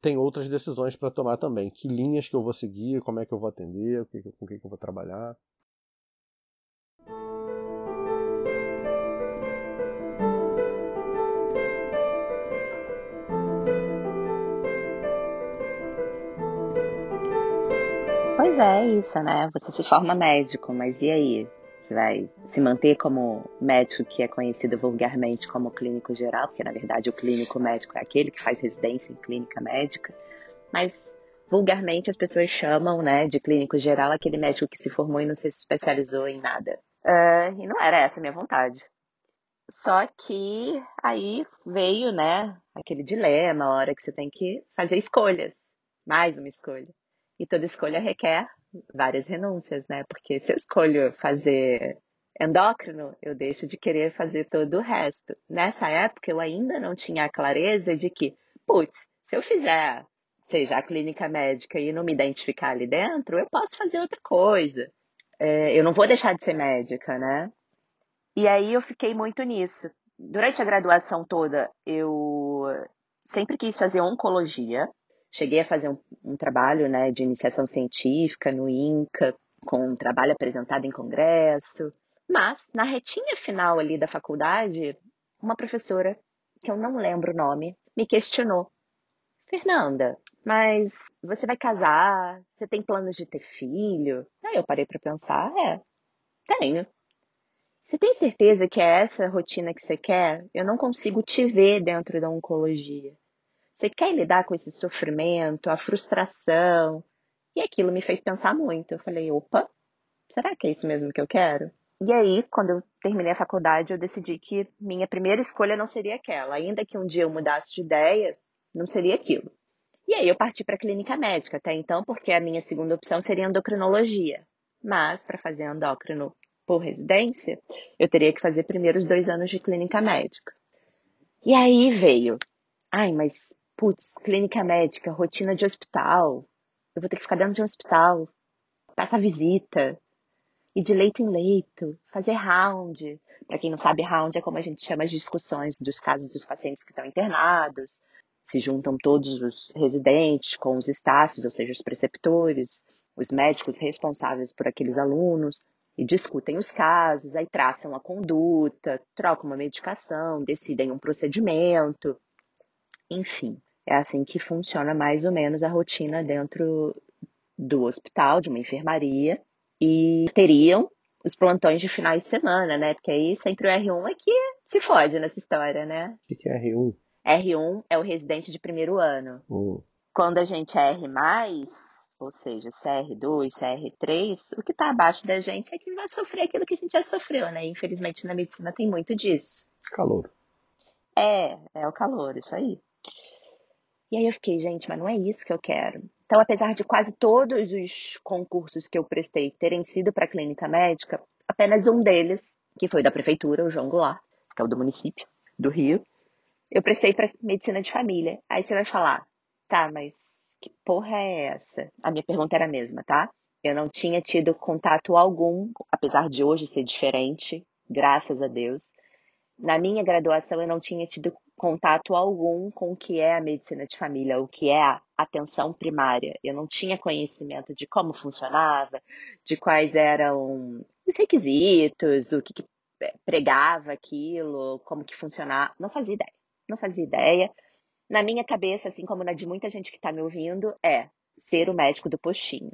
tem outras decisões para tomar também. Que linhas que eu vou seguir, como é que eu vou atender, com o que eu vou trabalhar. Pois é, isso, né? Você se forma médico, mas e aí? Você vai se manter como médico que é conhecido vulgarmente como clínico geral, porque na verdade o clínico médico é aquele que faz residência em clínica médica, mas vulgarmente as pessoas chamam, né, de clínico geral aquele médico que se formou e não se especializou em nada. Uh, e não era essa a minha vontade. Só que aí veio, né, aquele dilema, a hora que você tem que fazer escolhas, mais uma escolha. E toda escolha requer várias renúncias, né? Porque se eu escolho fazer endócrino, eu deixo de querer fazer todo o resto. Nessa época, eu ainda não tinha a clareza de que, putz, se eu fizer, seja a clínica médica e não me identificar ali dentro, eu posso fazer outra coisa. É, eu não vou deixar de ser médica, né? E aí eu fiquei muito nisso. Durante a graduação toda, eu sempre quis fazer oncologia. Cheguei a fazer um, um trabalho né, de iniciação científica no INCA, com um trabalho apresentado em congresso. Mas, na retinha final ali da faculdade, uma professora, que eu não lembro o nome, me questionou. Fernanda, mas você vai casar? Você tem planos de ter filho? Aí eu parei para pensar, é, tenho. Você tem certeza que é essa rotina que você quer? Eu não consigo te ver dentro da oncologia. Você quer lidar com esse sofrimento, a frustração? E aquilo me fez pensar muito. Eu falei, opa, será que é isso mesmo que eu quero? E aí, quando eu terminei a faculdade, eu decidi que minha primeira escolha não seria aquela. Ainda que um dia eu mudasse de ideia, não seria aquilo. E aí eu parti para a clínica médica até então, porque a minha segunda opção seria endocrinologia. Mas para fazer endócrino por residência, eu teria que fazer primeiro os dois anos de clínica médica. E aí veio, ai, mas, putz, clínica médica, rotina de hospital, eu vou ter que ficar dentro de um hospital, passar visita, ir de leito em leito, fazer round. Para quem não sabe, round é como a gente chama as discussões dos casos dos pacientes que estão internados. Se juntam todos os residentes com os staffs, ou seja, os preceptores, os médicos responsáveis por aqueles alunos, e discutem os casos, aí traçam a conduta, trocam uma medicação, decidem um procedimento, enfim. É assim que funciona mais ou menos a rotina dentro do hospital, de uma enfermaria, e teriam os plantões de finais de semana, né? Porque aí sempre o R1 é que se fode nessa história, né? O que é R1? R1 é o residente de primeiro ano. Quando a gente é R+, ou seja, CR2, CR3, o que está abaixo da gente é que vai sofrer aquilo que a gente já sofreu, né? Infelizmente na medicina tem muito disso. Calor. É, é o calor, isso aí. E aí eu fiquei, gente, mas não é isso que eu quero. Então, apesar de quase todos os concursos que eu prestei terem sido para clínica médica, apenas um deles, que foi da prefeitura, o João Goulart, que é o do município do Rio, eu prestei para medicina de família. Aí você vai falar, tá, mas que porra é essa? A minha pergunta era a mesma, tá? Eu não tinha tido contato algum, apesar de hoje ser diferente, graças a Deus. Na minha graduação, eu não tinha tido contato algum com o que é a medicina de família, o que é a atenção primária. Eu não tinha conhecimento de como funcionava, de quais eram os requisitos, o que, que pregava aquilo, como que funcionava. Não fazia ideia. Não fazia ideia na minha cabeça, assim como na de muita gente que está me ouvindo, é ser o médico do postinho.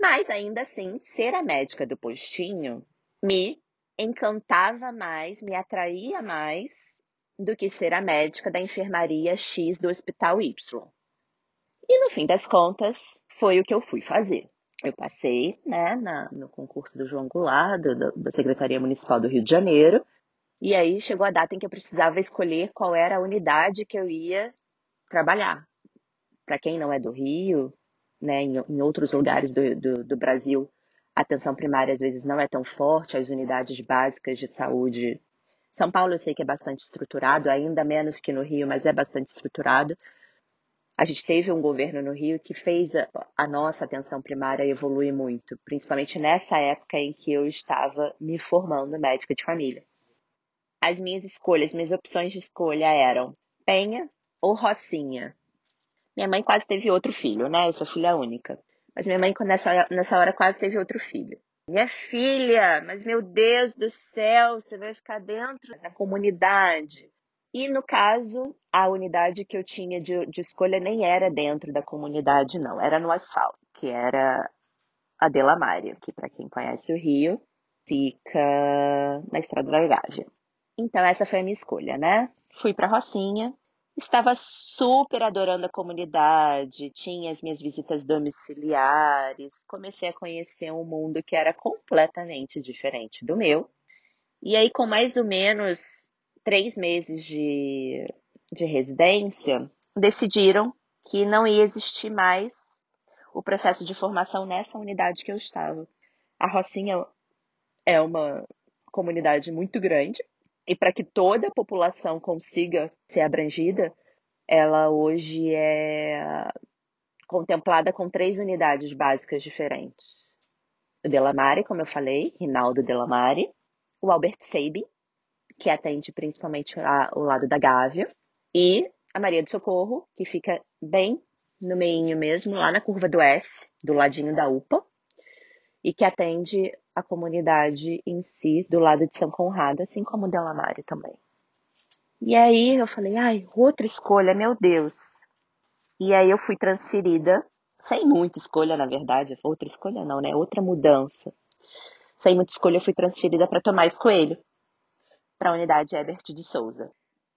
Mas ainda assim, ser a médica do postinho me encantava mais, me atraía mais do que ser a médica da enfermaria X do hospital Y. E no fim das contas, foi o que eu fui fazer. Eu passei né, na, no concurso do João Goulart, do, da Secretaria Municipal do Rio de Janeiro, e aí chegou a data em que eu precisava escolher qual era a unidade que eu ia trabalhar. Para quem não é do Rio, né, em, em outros lugares do, do, do, Brasil, a atenção primária às vezes não é tão forte, as unidades básicas de saúde. São Paulo eu sei que é bastante estruturado, ainda menos que no Rio, mas é bastante estruturado. A gente teve um governo no Rio que fez a, a nossa atenção primária evoluir muito, principalmente nessa época em que eu estava me formando médica de família as minhas escolhas, minhas opções de escolha eram Penha ou Rocinha. Minha mãe quase teve outro filho, né? Eu sou filha única. Mas minha mãe, nessa, nessa hora, quase teve outro filho. Minha filha, mas meu Deus do céu, você vai ficar dentro da comunidade. E no caso, a unidade que eu tinha de, de escolha nem era dentro da comunidade, não. Era no asfalto, que era a Delamária, que para quem conhece o Rio, fica na Estrada da Gávea. Então essa foi a minha escolha, né? Fui para Rocinha, estava super adorando a comunidade, tinha as minhas visitas domiciliares, comecei a conhecer um mundo que era completamente diferente do meu. E aí, com mais ou menos três meses de, de residência, decidiram que não ia existir mais o processo de formação nessa unidade que eu estava. A Rocinha é uma comunidade muito grande, e para que toda a população consiga ser abrangida, ela hoje é contemplada com três unidades básicas diferentes. O Delamare, como eu falei, Rinaldo Delamare, o Albert Sabin, que atende principalmente a, o lado da Gávea, e a Maria do Socorro, que fica bem no meio mesmo, lá na curva do S, do ladinho da UPA, e que atende a comunidade em si do lado de São Conrado, assim como o Delamare também. E aí eu falei, ai, outra escolha, meu Deus. E aí eu fui transferida, sem muita escolha, na verdade, outra escolha não, né? Outra mudança. Sem muita escolha, eu fui transferida para Tomás Coelho, para a unidade Ebert de Souza.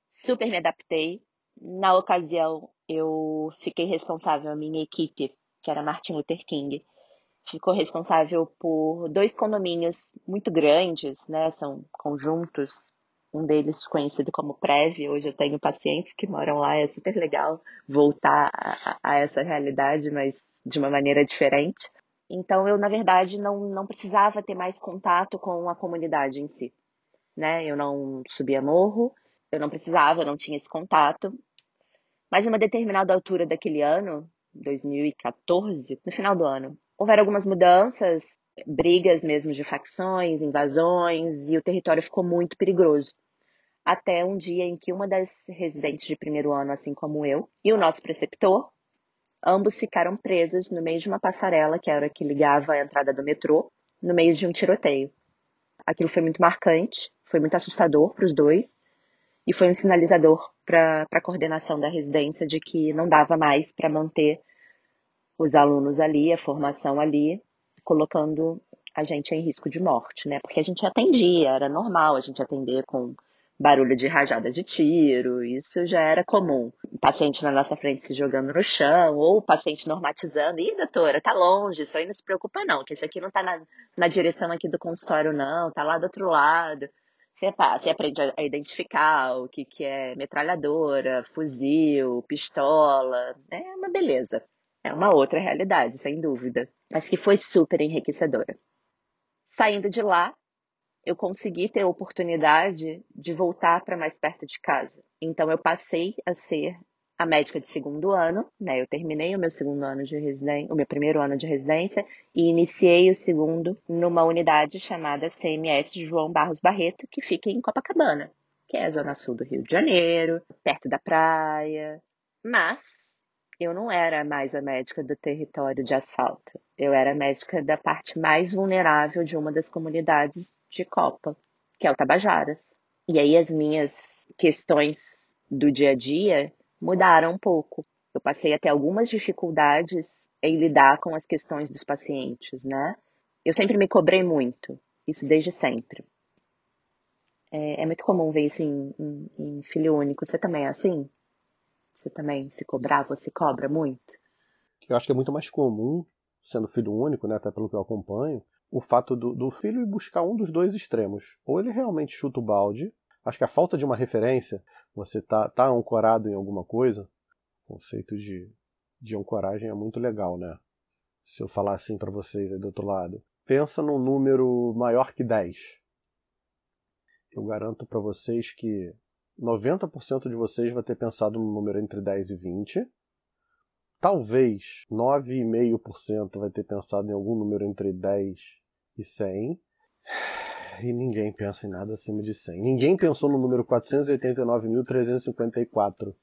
Super me adaptei. Na ocasião, eu fiquei responsável, a minha equipe, que era Martin Luther King, ficou responsável por dois condomínios muito grandes, né? São conjuntos. Um deles conhecido como Prev, hoje eu tenho pacientes que moram lá, é super legal voltar a, a essa realidade, mas de uma maneira diferente. Então eu, na verdade, não, não precisava ter mais contato com a comunidade em si. Né? Eu não subia morro, eu não precisava, eu não tinha esse contato. Mas em uma determinada altura daquele ano, 2014, no final do ano, houveram algumas mudanças, brigas mesmo de facções, invasões, e o território ficou muito perigoso. Até um dia em que uma das residentes de primeiro ano, assim como eu, e o nosso preceptor, ambos ficaram presos no meio de uma passarela que era que ligava a entrada do metrô, no meio de um tiroteio. Aquilo foi muito marcante, foi muito assustador para os dois, e foi um sinalizador para a coordenação da residência de que não dava mais para manter os alunos ali, a formação ali, colocando a gente em risco de morte, né? Porque a gente atendia, era normal a gente atender com barulho de rajada de tiro, isso já era comum. O paciente na nossa frente se jogando no chão, ou o paciente normatizando, ih, doutora, tá longe, isso aí não se preocupa não, que isso aqui não tá na, na direção aqui do consultório não, tá lá do outro lado. Você, você aprende a identificar o que, que é metralhadora, fuzil, pistola, é uma beleza. É uma outra realidade, sem dúvida, mas que foi super enriquecedora. Saindo de lá, eu consegui ter a oportunidade de voltar para mais perto de casa. Então eu passei a ser a médica de segundo ano, né? Eu terminei o meu segundo ano de residência, o meu primeiro ano de residência e iniciei o segundo numa unidade chamada CMS João Barros Barreto, que fica em Copacabana, que é a zona sul do Rio de Janeiro, perto da praia. Mas eu não era mais a médica do território de asfalto. Eu era a médica da parte mais vulnerável de uma das comunidades de Copa, que é o Tabajaras. E aí as minhas questões do dia a dia mudaram um pouco. Eu passei até algumas dificuldades em lidar com as questões dos pacientes, né? Eu sempre me cobrei muito, isso desde sempre. É, é muito comum ver isso em, em, em filho único. Você também é assim? Você também se cobrava, se cobra muito? Eu acho que é muito mais comum, sendo filho único, né, até pelo que eu acompanho, o fato do, do filho buscar um dos dois extremos. Ou ele realmente chuta o balde, acho que a falta de uma referência, você tá, tá ancorado em alguma coisa, o conceito de, de ancoragem é muito legal, né? Se eu falar assim para vocês aí do outro lado, pensa num número maior que 10. Eu garanto para vocês que 90% de vocês vai ter pensado no número entre 10 e 20. Talvez 9,5% vai ter pensado em algum número entre 10 e 100. E ninguém pensa em nada acima de 100. Ninguém pensou no número 489.354.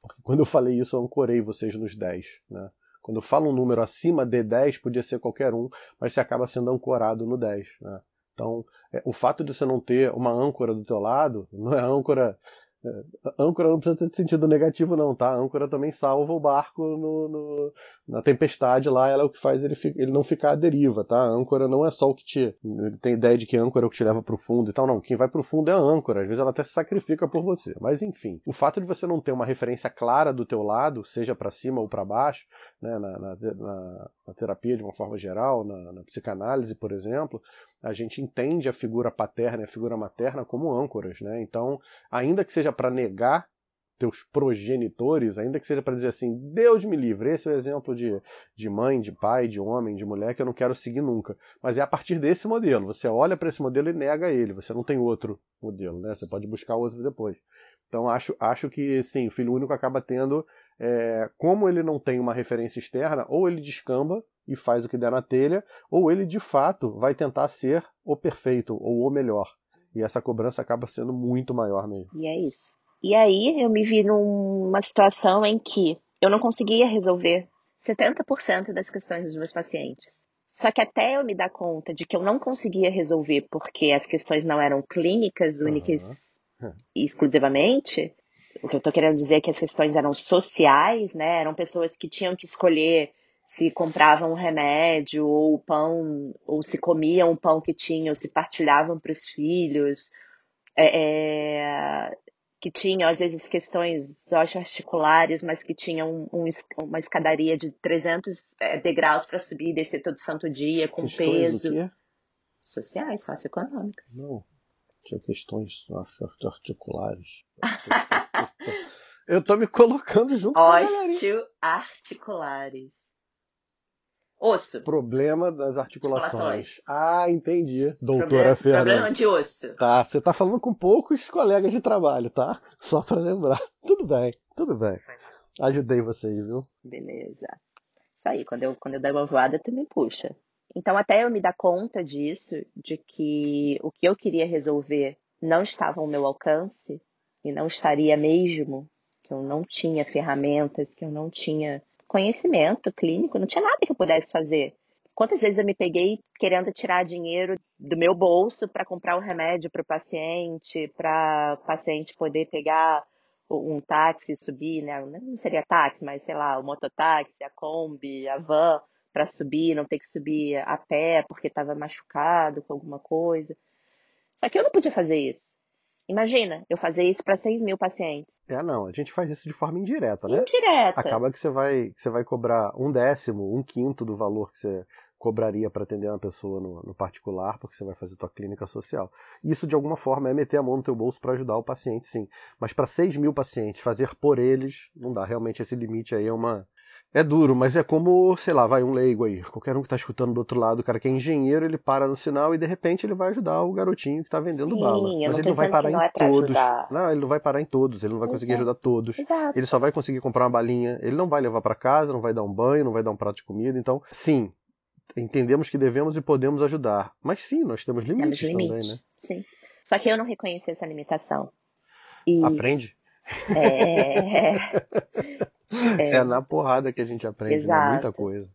Porque quando eu falei isso, eu ancorei vocês nos 10. Né? Quando eu falo um número acima de 10, podia ser qualquer um, mas você acaba sendo ancorado no 10. Né? Então, é, o fato de você não ter uma âncora do teu lado, não é âncora âncora não precisa ter sentido negativo, não, tá? A âncora também salva o barco no, no, na tempestade lá, ela é o que faz ele, ele não ficar à deriva, tá? A âncora não é só o que te. Tem ideia de que a âncora é o que te leva pro fundo e tal, não. Quem vai pro fundo é a âncora, às vezes ela até se sacrifica por você. Mas enfim, o fato de você não ter uma referência clara do teu lado, seja para cima ou para baixo, né, na, na, na, na, terapia de uma forma geral, na psicanálise, por exemplo, a gente entende a figura paterna e a figura materna como âncoras, né? Então, ainda que seja para negar teus progenitores, ainda que seja para dizer assim, Deus me livre, esse é o exemplo de, de mãe, de pai, de homem, de mulher que eu não quero seguir nunca. Mas é a partir desse modelo. Você olha para esse modelo e nega ele. Você não tem outro modelo, né? Você pode buscar outro depois. Então acho, acho que sim, o filho único acaba tendo, é, como ele não tem uma referência externa, ou ele descamba e faz o que der na telha, ou ele de fato vai tentar ser o perfeito ou o melhor. E essa cobrança acaba sendo muito maior mesmo. E é isso. E aí eu me vi numa situação em que eu não conseguia resolver 70% das questões dos meus pacientes. Só que até eu me dar conta de que eu não conseguia resolver porque as questões não eram clínicas únicas uhum. e exclusivamente, o que eu estou querendo dizer é que as questões eram sociais, né? Eram pessoas que tinham que escolher se compravam um remédio ou o pão, ou se comiam o pão que tinham, ou se partilhavam para os filhos. É, é, que tinham, às vezes, questões articulares, mas que tinham um, uma escadaria de 300 é, degraus para subir e descer todo santo dia, com questões peso. Sociais, socioeconômicas. Não, tinha questões articulares. Eu tô me colocando junto Osteoarticulares. Osso. Problema das articulações. Ah, entendi. Doutora problema, Fernanda. Problema de osso. Tá, você tá falando com poucos colegas de trabalho, tá? Só para lembrar. Tudo bem, tudo bem. Ajudei vocês, viu? Beleza. Isso aí, quando eu, quando eu der uma voada, tu me puxa. Então, até eu me dar conta disso, de que o que eu queria resolver não estava ao meu alcance, e não estaria mesmo, que eu não tinha ferramentas, que eu não tinha conhecimento clínico, não tinha nada que eu pudesse fazer. Quantas vezes eu me peguei querendo tirar dinheiro do meu bolso para comprar o um remédio para o paciente, para o paciente poder pegar um táxi e subir, né? Não seria táxi, mas sei lá, o mototáxi, a Kombi, a van, para subir, não ter que subir a pé porque estava machucado com alguma coisa. Só que eu não podia fazer isso. Imagina, eu fazer isso para 6 mil pacientes. É, não, a gente faz isso de forma indireta, né? Indireta. Acaba que você vai, que você vai cobrar um décimo, um quinto do valor que você cobraria para atender uma pessoa no, no, particular, porque você vai fazer tua clínica social. Isso, de alguma forma, é meter a mão no teu bolso para ajudar o paciente, sim. Mas para 6 mil pacientes, fazer por eles, não dá. Realmente, esse limite aí é uma, é duro, mas é como, sei lá, vai um leigo aí. Qualquer um que tá escutando do outro lado, o cara que é engenheiro, ele para no sinal e de repente ele vai ajudar o garotinho que tá vendendo Sim, bala. Mas ele não vai parar não em é todos. Ajudar. Não, ele não vai parar em todos, ele não vai conseguir ajudar todos. Exato. Ele só vai conseguir comprar uma balinha, ele não vai levar para casa, não vai dar um banho, não vai dar um prato de comida. Então, sim, entendemos que devemos e podemos ajudar. Mas sim, nós temos limites, temos limites também, né? Sim. Só que eu não reconheci essa limitação. E... Aprende. É... É, é na porrada que a gente aprende, né? muita coisa.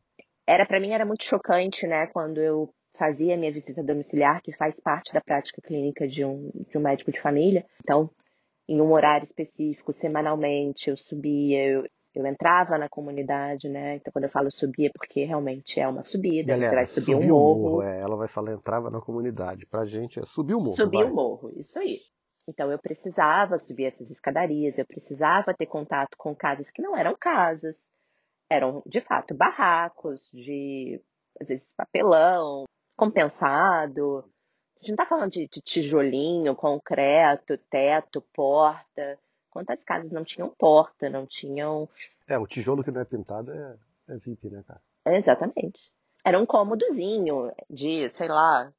Era para mim era muito chocante, né, quando eu fazia minha visita domiciliar, que faz parte da prática clínica de um, de um médico de família. Então, em um horário específico, semanalmente, eu subia, eu, eu entrava na comunidade, né? Então, quando eu falo subia, é porque realmente é uma subida, Galera, você vai subir um morro. morro é, ela vai falar entrava na comunidade. Pra gente é subir o morro. Subir o morro, isso aí. Então eu precisava subir essas escadarias, eu precisava ter contato com casas que não eram casas, eram de fato barracos de às vezes papelão, compensado. A gente não está falando de, de tijolinho, concreto, teto, porta. Quantas casas não tinham porta, não tinham. É, o tijolo que não é pintado é, é VIP, né, cara? É, exatamente. Era um cômodozinho de, sei lá,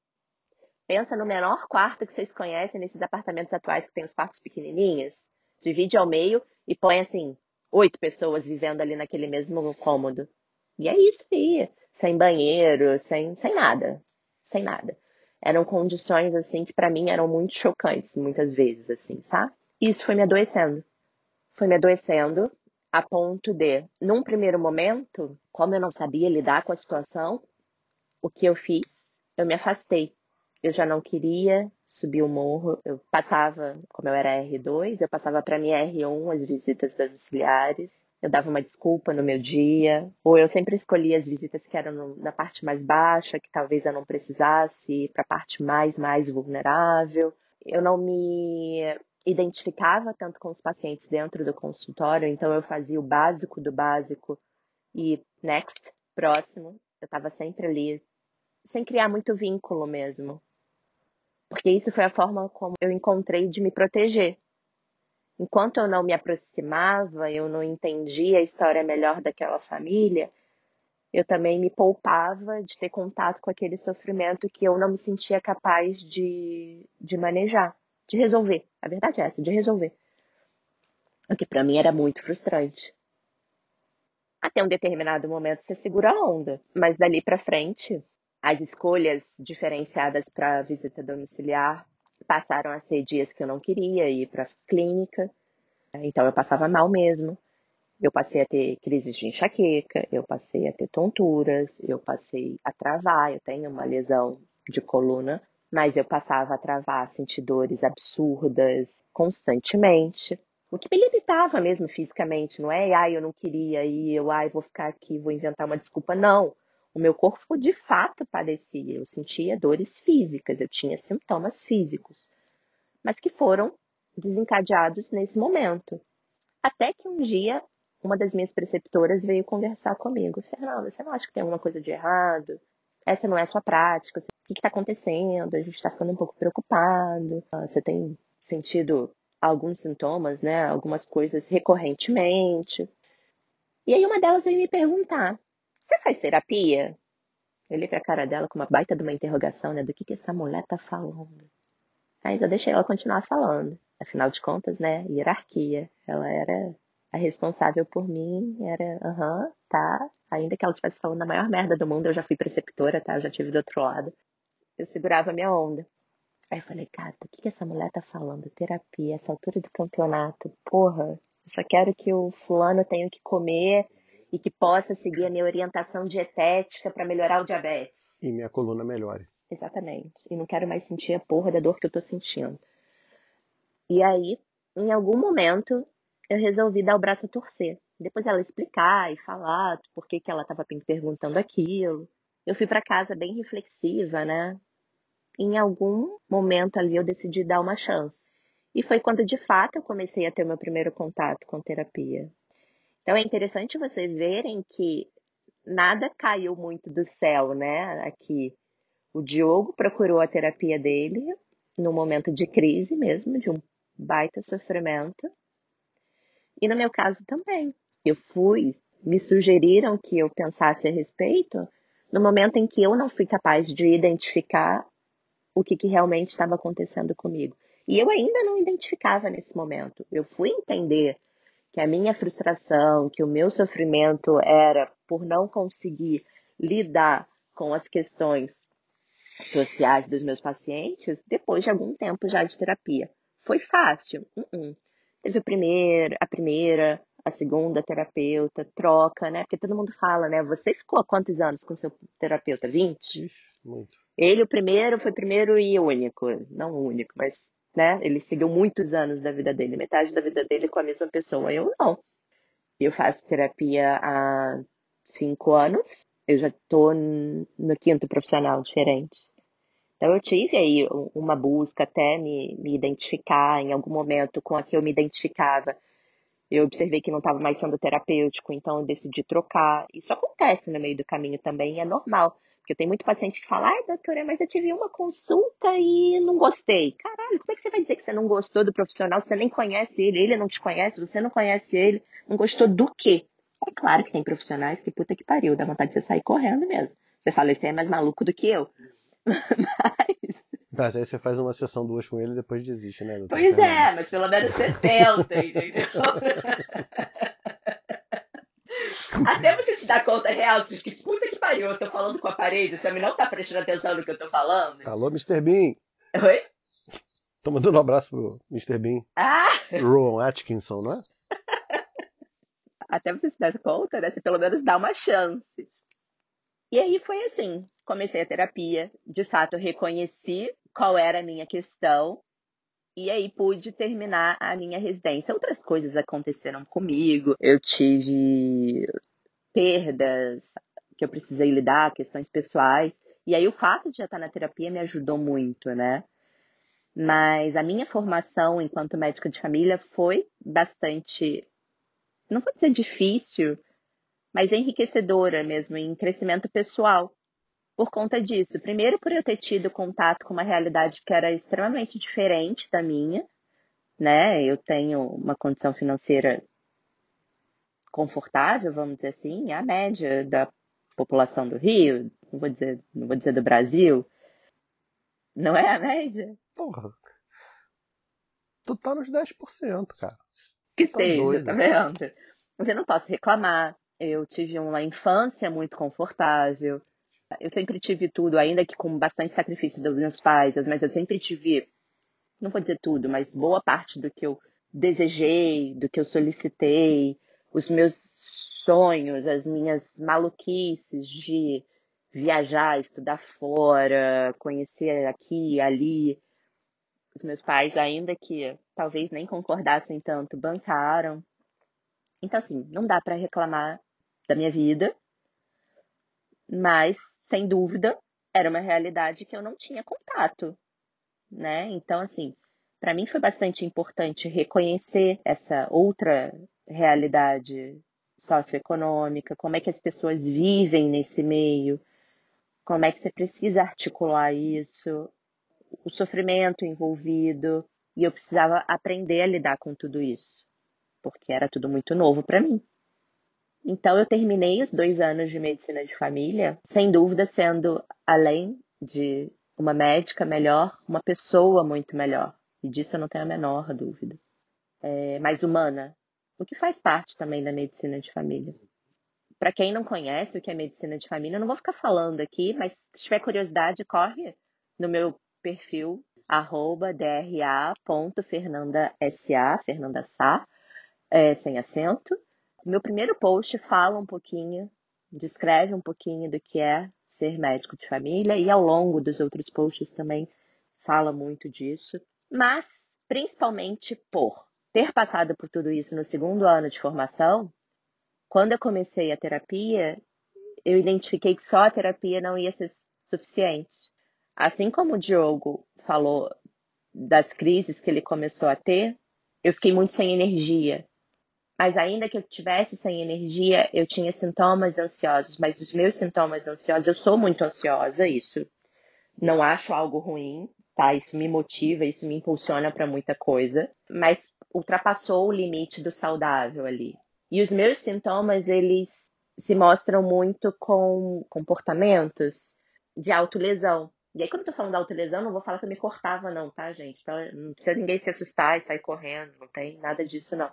Pensa no menor quarto que vocês conhecem nesses apartamentos atuais que tem os quartos pequenininhos. Divide ao meio e põe assim, oito pessoas vivendo ali naquele mesmo cômodo. E é isso aí. Sem banheiro, sem, sem nada. Sem nada. Eram condições, assim, que para mim eram muito chocantes, muitas vezes, assim, sabe? Isso foi me adoecendo. Foi me adoecendo a ponto de, num primeiro momento, como eu não sabia lidar com a situação, o que eu fiz? Eu me afastei eu já não queria subir o morro. Eu passava, como eu era R2, eu passava para minha R1 as visitas domiciliares. Eu dava uma desculpa no meu dia, ou eu sempre escolhia as visitas que eram na parte mais baixa, que talvez eu não precisasse, para a parte mais, mais vulnerável. Eu não me identificava tanto com os pacientes dentro do consultório, então eu fazia o básico do básico e next, próximo. Eu estava sempre ali, sem criar muito vínculo mesmo. Porque isso foi a forma como eu encontrei de me proteger. Enquanto eu não me aproximava, eu não entendia a história melhor daquela família, eu também me poupava de ter contato com aquele sofrimento que eu não me sentia capaz de, de manejar, de resolver. A verdade é essa, de resolver. O que para mim era muito frustrante. Até um determinado momento você segura a onda, mas dali para frente, as escolhas diferenciadas para visita domiciliar passaram a ser dias que eu não queria ir para clínica, então eu passava mal mesmo. Eu passei a ter crises de enxaqueca, eu passei a ter tonturas, eu passei a travar, eu tenho uma lesão de coluna, mas eu passava a travar, sentir dores absurdas constantemente. O que me limitava mesmo fisicamente, não é? Ai, eu não queria ir, eu ai, vou ficar aqui, vou inventar uma desculpa. Não. O meu corpo de fato padecia. Eu sentia dores físicas, eu tinha sintomas físicos, mas que foram desencadeados nesse momento. Até que um dia uma das minhas preceptoras veio conversar comigo. Fernanda, você não acha que tem alguma coisa de errado? Essa não é a sua prática? O que está acontecendo? A gente está ficando um pouco preocupado. Ah, você tem sentido alguns sintomas, né? Algumas coisas recorrentemente. E aí uma delas veio me perguntar: Você faz terapia? Eu olhei pra cara dela com uma baita de uma interrogação, né? Do que, que essa mulher tá falando. Aí eu deixei ela continuar falando. Afinal de contas, né? Hierarquia. Ela era a responsável por mim, era, aham, tá. Ainda que ela estivesse falando a maior merda do mundo, eu já fui preceptora, tá? Eu já tive do outro lado. Eu segurava minha onda. Aí eu falei, cara, o que, que essa mulher tá falando? Terapia, essa altura do campeonato, porra, eu só quero que o fulano tenha que comer e que possa seguir a minha orientação dietética para melhorar o diabetes. E minha coluna melhore. Exatamente. E não quero mais sentir a porra da dor que eu tô sentindo. E aí, em algum momento, eu resolvi dar o braço a torcer. Depois ela explicar e falar por que, que ela estava me perguntando aquilo. Eu fui para casa bem reflexiva, né? em algum momento ali eu decidi dar uma chance. E foi quando de fato eu comecei a ter o meu primeiro contato com terapia. Então é interessante vocês verem que nada caiu muito do céu, né? Aqui o Diogo procurou a terapia dele no momento de crise mesmo, de um baita sofrimento. E no meu caso também. Eu fui, me sugeriram que eu pensasse a respeito no momento em que eu não fui capaz de identificar o que, que realmente estava acontecendo comigo. E eu ainda não identificava nesse momento. Eu fui entender que a minha frustração, que o meu sofrimento era por não conseguir lidar com as questões sociais dos meus pacientes depois de algum tempo já de terapia. Foi fácil? Uh -uh. Teve a primeira, a primeira, a segunda terapeuta, troca, né? Porque todo mundo fala, né? Você ficou há quantos anos com seu terapeuta? 20? Ixi, muito. Ele, o primeiro, foi primeiro e único. Não único, mas, né? Ele seguiu muitos anos da vida dele, metade da vida dele com a mesma pessoa. Eu não. Eu faço terapia há cinco anos. Eu já estou no quinto profissional diferente. Então eu tive aí uma busca até me, me identificar em algum momento com a que eu me identificava. Eu observei que não estava mais sendo terapêutico, então eu decidi trocar. Isso acontece no meio do caminho também, é normal. Porque tem muito paciente que fala, ai, doutora, mas eu tive uma consulta e não gostei. Caralho, como é que você vai dizer que você não gostou do profissional? Você nem conhece ele, ele não te conhece, você não conhece ele, não gostou do quê? É claro que tem profissionais que puta que pariu, dá vontade de você sair correndo mesmo. Você fala, esse é mais maluco do que eu. Mas. Mas aí você faz uma sessão duas com ele e depois desiste, né? Pois é, mas pelo menos você tenta, entendeu? Até você se dar conta real de que puta que pariu, eu tô falando com a parede, você não tá prestando atenção no que eu tô falando. Alô, Mr. Bean. Oi? Tô mandando um abraço pro Mr. Bean. Ah! Rowan Atkinson, não é? Até você se dar conta, né? Você pelo menos dá uma chance. E aí foi assim. comecei a terapia, de fato reconheci qual era a minha questão e aí pude terminar a minha residência. Outras coisas aconteceram comigo. Eu tive perdas que eu precisei lidar, questões pessoais. E aí o fato de já estar na terapia me ajudou muito, né? Mas a minha formação enquanto médica de família foi bastante, não vou dizer difícil, mas enriquecedora mesmo em crescimento pessoal. Por conta disso, primeiro por eu ter tido contato com uma realidade que era extremamente diferente da minha, né? Eu tenho uma condição financeira confortável, vamos dizer assim, a média da população do Rio, não vou dizer, não vou dizer do Brasil. Não é a média? Porra. Tu tá nos 10%, cara. Que tá seja, doido. tá vendo? Mas eu não posso reclamar. Eu tive uma infância muito confortável. Eu sempre tive tudo, ainda que com bastante sacrifício dos meus pais, mas eu sempre tive, não vou dizer tudo, mas boa parte do que eu desejei, do que eu solicitei, os meus sonhos, as minhas maluquices de viajar, estudar fora, conhecer aqui e ali. Os meus pais, ainda que talvez nem concordassem tanto, bancaram. Então, assim, não dá para reclamar da minha vida, mas, sem dúvida, era uma realidade que eu não tinha contato, né? Então, assim, para mim foi bastante importante reconhecer essa outra realidade socioeconômica, como é que as pessoas vivem nesse meio, como é que você precisa articular isso, o sofrimento envolvido, e eu precisava aprender a lidar com tudo isso, porque era tudo muito novo para mim. Então eu terminei os dois anos de medicina de família, sem dúvida sendo, além de uma médica melhor, uma pessoa muito melhor. E disso eu não tenho a menor dúvida. É, mais humana, o que faz parte também da medicina de família. Para quem não conhece o que é medicina de família, eu não vou ficar falando aqui, mas se tiver curiosidade, corre no meu perfil arroba dra.fernandasa, Fernanda Sá, é, sem acento. Meu primeiro post fala um pouquinho, descreve um pouquinho do que é ser médico de família e ao longo dos outros posts também fala muito disso, mas principalmente por ter passado por tudo isso no segundo ano de formação, quando eu comecei a terapia, eu identifiquei que só a terapia não ia ser suficiente. Assim como o Diogo falou das crises que ele começou a ter, eu fiquei muito sem energia. Mas ainda que eu tivesse sem energia, eu tinha sintomas ansiosos. Mas os meus sintomas ansiosos, eu sou muito ansiosa, isso não acho algo ruim, tá? Isso me motiva, isso me impulsiona para muita coisa. Mas ultrapassou o limite do saudável ali. E os meus sintomas, eles se mostram muito com comportamentos de autolesão. E aí, quando eu tô falando de autolesão, não vou falar que eu me cortava, não, tá, gente? Então, não precisa ninguém se assustar e sair correndo, não tem nada disso, não.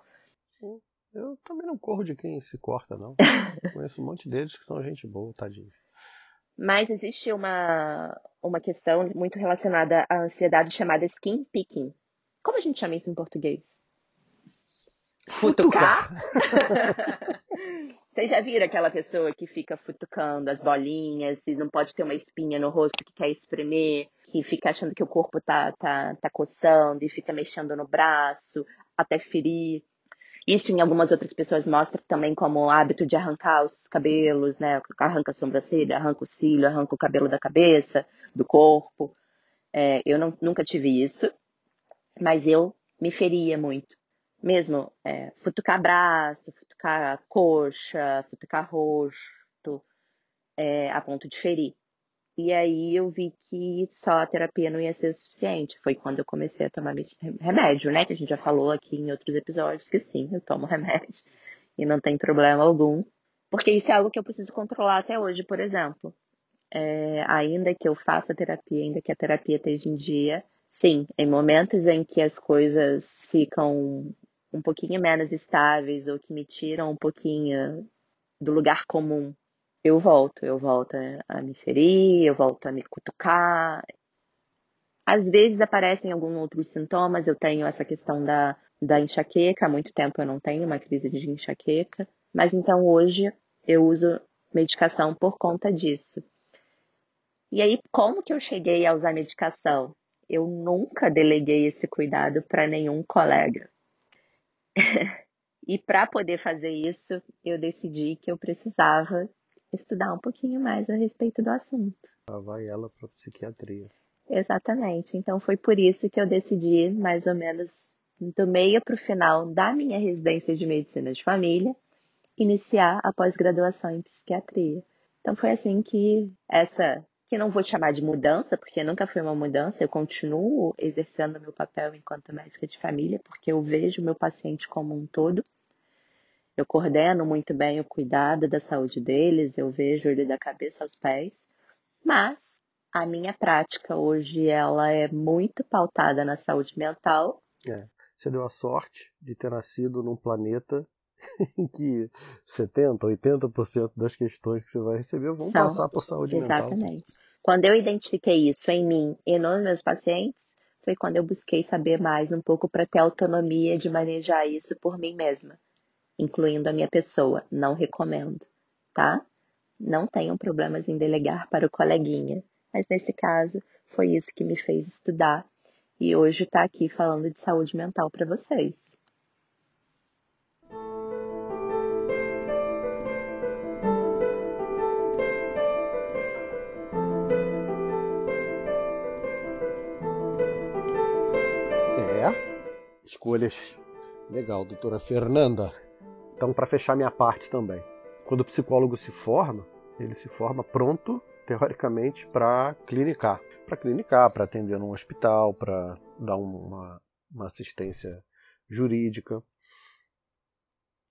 Eu também não corro de quem se corta, não. Conheço um monte deles que são gente boa, tadinho. Mas existe uma, uma questão muito relacionada à ansiedade chamada skin picking. Como a gente chama isso em português? Futucar? Vocês já viram aquela pessoa que fica futucando as bolinhas e não pode ter uma espinha no rosto que quer espremer, que fica achando que o corpo tá, tá, tá coçando e fica mexendo no braço até ferir. Isso em algumas outras pessoas mostra também como hábito de arrancar os cabelos, né? Arranca a sobrancelha, arranca o cílio, arranca o cabelo da cabeça, do corpo. É, eu não, nunca tive isso, mas eu me feria muito mesmo é, futucar braço, futucar coxa, futucar rosto, é, a ponto de ferir. E aí eu vi que só a terapia não ia ser suficiente. Foi quando eu comecei a tomar remédio, né? Que a gente já falou aqui em outros episódios que sim, eu tomo remédio e não tem problema algum. Porque isso é algo que eu preciso controlar até hoje, por exemplo. É, ainda que eu faça terapia, ainda que a terapia esteja em dia, sim, em momentos em que as coisas ficam um pouquinho menos estáveis ou que me tiram um pouquinho do lugar comum, eu volto, eu volto a me ferir, eu volto a me cutucar. Às vezes aparecem alguns outros sintomas, eu tenho essa questão da, da enxaqueca, há muito tempo eu não tenho uma crise de enxaqueca, mas então hoje eu uso medicação por conta disso. E aí, como que eu cheguei a usar medicação? Eu nunca deleguei esse cuidado para nenhum colega. e para poder fazer isso, eu decidi que eu precisava estudar um pouquinho mais a respeito do assunto. Lá vai ela para psiquiatria. Exatamente. Então foi por isso que eu decidi, mais ou menos do meio para o final da minha residência de medicina de família, iniciar a pós-graduação em psiquiatria. Então foi assim que essa, que não vou chamar de mudança, porque nunca foi uma mudança, eu continuo exercendo meu papel enquanto médica de família, porque eu vejo meu paciente como um todo. Eu coordeno muito bem o cuidado da saúde deles, eu vejo ele da cabeça aos pés, mas a minha prática hoje ela é muito pautada na saúde mental. É, você deu a sorte de ter nascido num planeta em que 70, 80% das questões que você vai receber vão São, passar por saúde exatamente. mental. Exatamente. Quando eu identifiquei isso em mim e nos meus pacientes, foi quando eu busquei saber mais um pouco para ter autonomia de manejar isso por mim mesma, incluindo a minha pessoa. Não recomendo, tá? Não tenham problemas em delegar para o coleguinha, mas nesse caso foi isso que me fez estudar e hoje está aqui falando de saúde mental para vocês. escolhas. Legal, doutora Fernanda. Então, para fechar minha parte também. Quando o psicólogo se forma, ele se forma pronto, teoricamente, para clinicar. Para clinicar, para atender num hospital, para dar uma, uma assistência jurídica.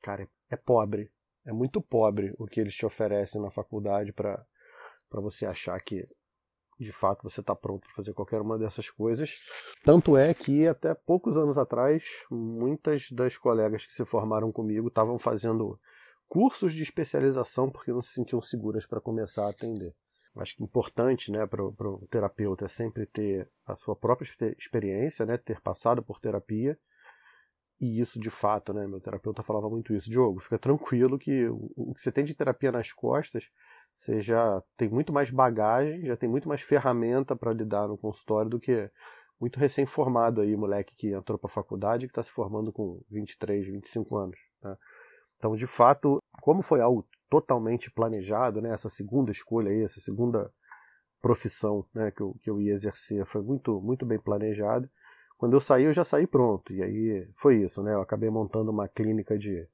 Cara, é pobre. É muito pobre o que eles te oferecem na faculdade para você achar que de fato você está pronto para fazer qualquer uma dessas coisas. Tanto é que até poucos anos atrás, muitas das colegas que se formaram comigo estavam fazendo cursos de especialização porque não se sentiam seguras para começar a atender. Acho que importante né, para o terapeuta é sempre ter a sua própria experiência, né, ter passado por terapia. E isso de fato, né, meu terapeuta falava muito isso. Diogo, fica tranquilo que o que você tem de terapia nas costas você já tem muito mais bagagem, já tem muito mais ferramenta para lidar no consultório do que muito recém-formado aí, moleque que entrou para a faculdade que está se formando com 23, 25 anos. Né? Então, de fato, como foi algo totalmente planejado, né, essa segunda escolha aí, essa segunda profissão né, que, eu, que eu ia exercer foi muito, muito bem planejado. Quando eu saí, eu já saí pronto. E aí foi isso, né? Eu acabei montando uma clínica de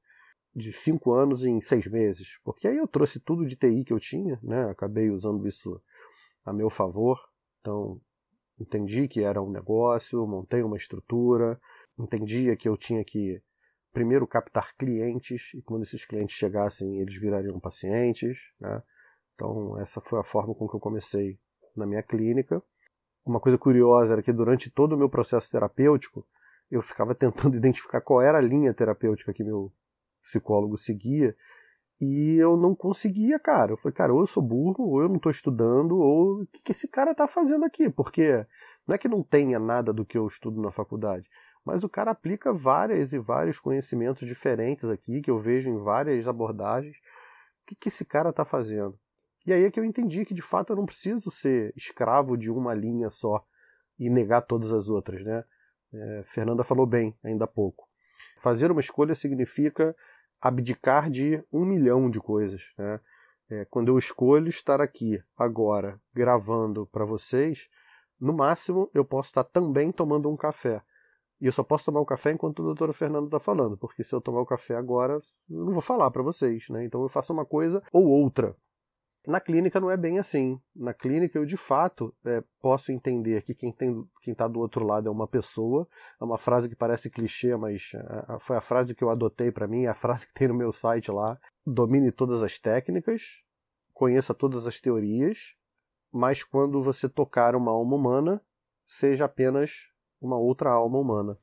de cinco anos em seis meses, porque aí eu trouxe tudo de TI que eu tinha, né? Acabei usando isso a meu favor. Então, entendi que era um negócio, montei uma estrutura, entendia que eu tinha que primeiro captar clientes e quando esses clientes chegassem, eles virariam pacientes, né? Então, essa foi a forma com que eu comecei na minha clínica. Uma coisa curiosa era que durante todo o meu processo terapêutico, eu ficava tentando identificar qual era a linha terapêutica que meu psicólogo seguia, e eu não conseguia, cara. Eu falei, cara, ou eu sou burro, ou eu não estou estudando, ou o que, que esse cara está fazendo aqui? Porque não é que não tenha nada do que eu estudo na faculdade, mas o cara aplica várias e vários conhecimentos diferentes aqui, que eu vejo em várias abordagens. O que, que esse cara está fazendo? E aí é que eu entendi que de fato eu não preciso ser escravo de uma linha só e negar todas as outras, né? É, Fernanda falou bem ainda há pouco. Fazer uma escolha significa abdicar de um milhão de coisas. Né? É, quando eu escolho estar aqui agora gravando para vocês, no máximo eu posso estar também tomando um café. E eu só posso tomar o um café enquanto o doutor Fernando está falando, porque se eu tomar o café agora, eu não vou falar para vocês. Né? Então eu faço uma coisa ou outra. Na clínica não é bem assim. Na clínica eu de fato é, posso entender que quem está do outro lado é uma pessoa. É uma frase que parece clichê, mas é, foi a frase que eu adotei para mim, é a frase que tem no meu site lá. Domine todas as técnicas, conheça todas as teorias, mas quando você tocar uma alma humana, seja apenas uma outra alma humana.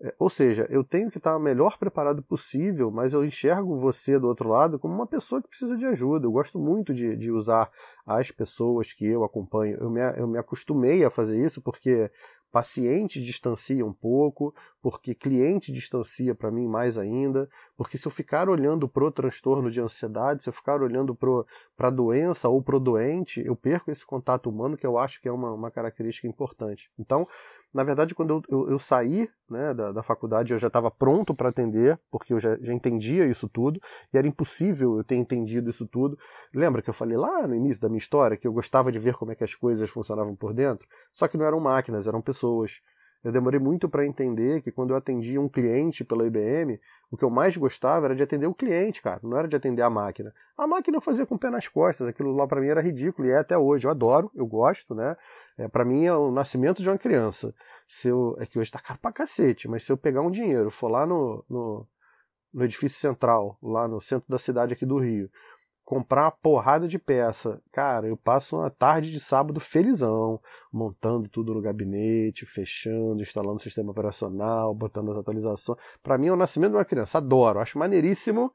É, ou seja, eu tenho que estar o melhor preparado possível, mas eu enxergo você do outro lado como uma pessoa que precisa de ajuda. Eu gosto muito de, de usar as pessoas que eu acompanho. Eu me, eu me acostumei a fazer isso porque paciente distancia um pouco, porque cliente distancia para mim mais ainda, Porque se eu ficar olhando pro transtorno de ansiedade, se eu ficar olhando para a doença ou pro doente, eu perco esse contato humano que eu acho que é uma, uma característica importante. Então, na verdade, quando eu, eu, eu saí né, da, da, faculdade, eu já estava pronto para atender, porque eu já, já, entendia isso tudo, e era impossível eu ter entendido isso tudo. Lembra que eu falei lá no início da minha história que eu gostava de ver como é que as coisas funcionavam por dentro? Só que não eram máquinas, eram pessoas. Eu demorei muito para entender que quando eu atendia um cliente pela IBM, o que eu mais gostava era de atender o cliente, cara, não era de atender a máquina. A máquina eu fazia com o pé nas costas, aquilo lá para mim era ridículo e é até hoje. Eu adoro, eu gosto, né? É, para mim é o nascimento de uma criança. Se eu, é que hoje tá caro pra cacete, mas se eu pegar um dinheiro, for lá no, no, no edifício central, lá no centro da cidade aqui do Rio, comprar uma porrada de peça. Cara, eu passo uma tarde de sábado felizão, montando tudo no gabinete, fechando, instalando o sistema operacional, botando as atualizações. Para mim é o nascimento de uma criança. Adoro, acho maneiríssimo.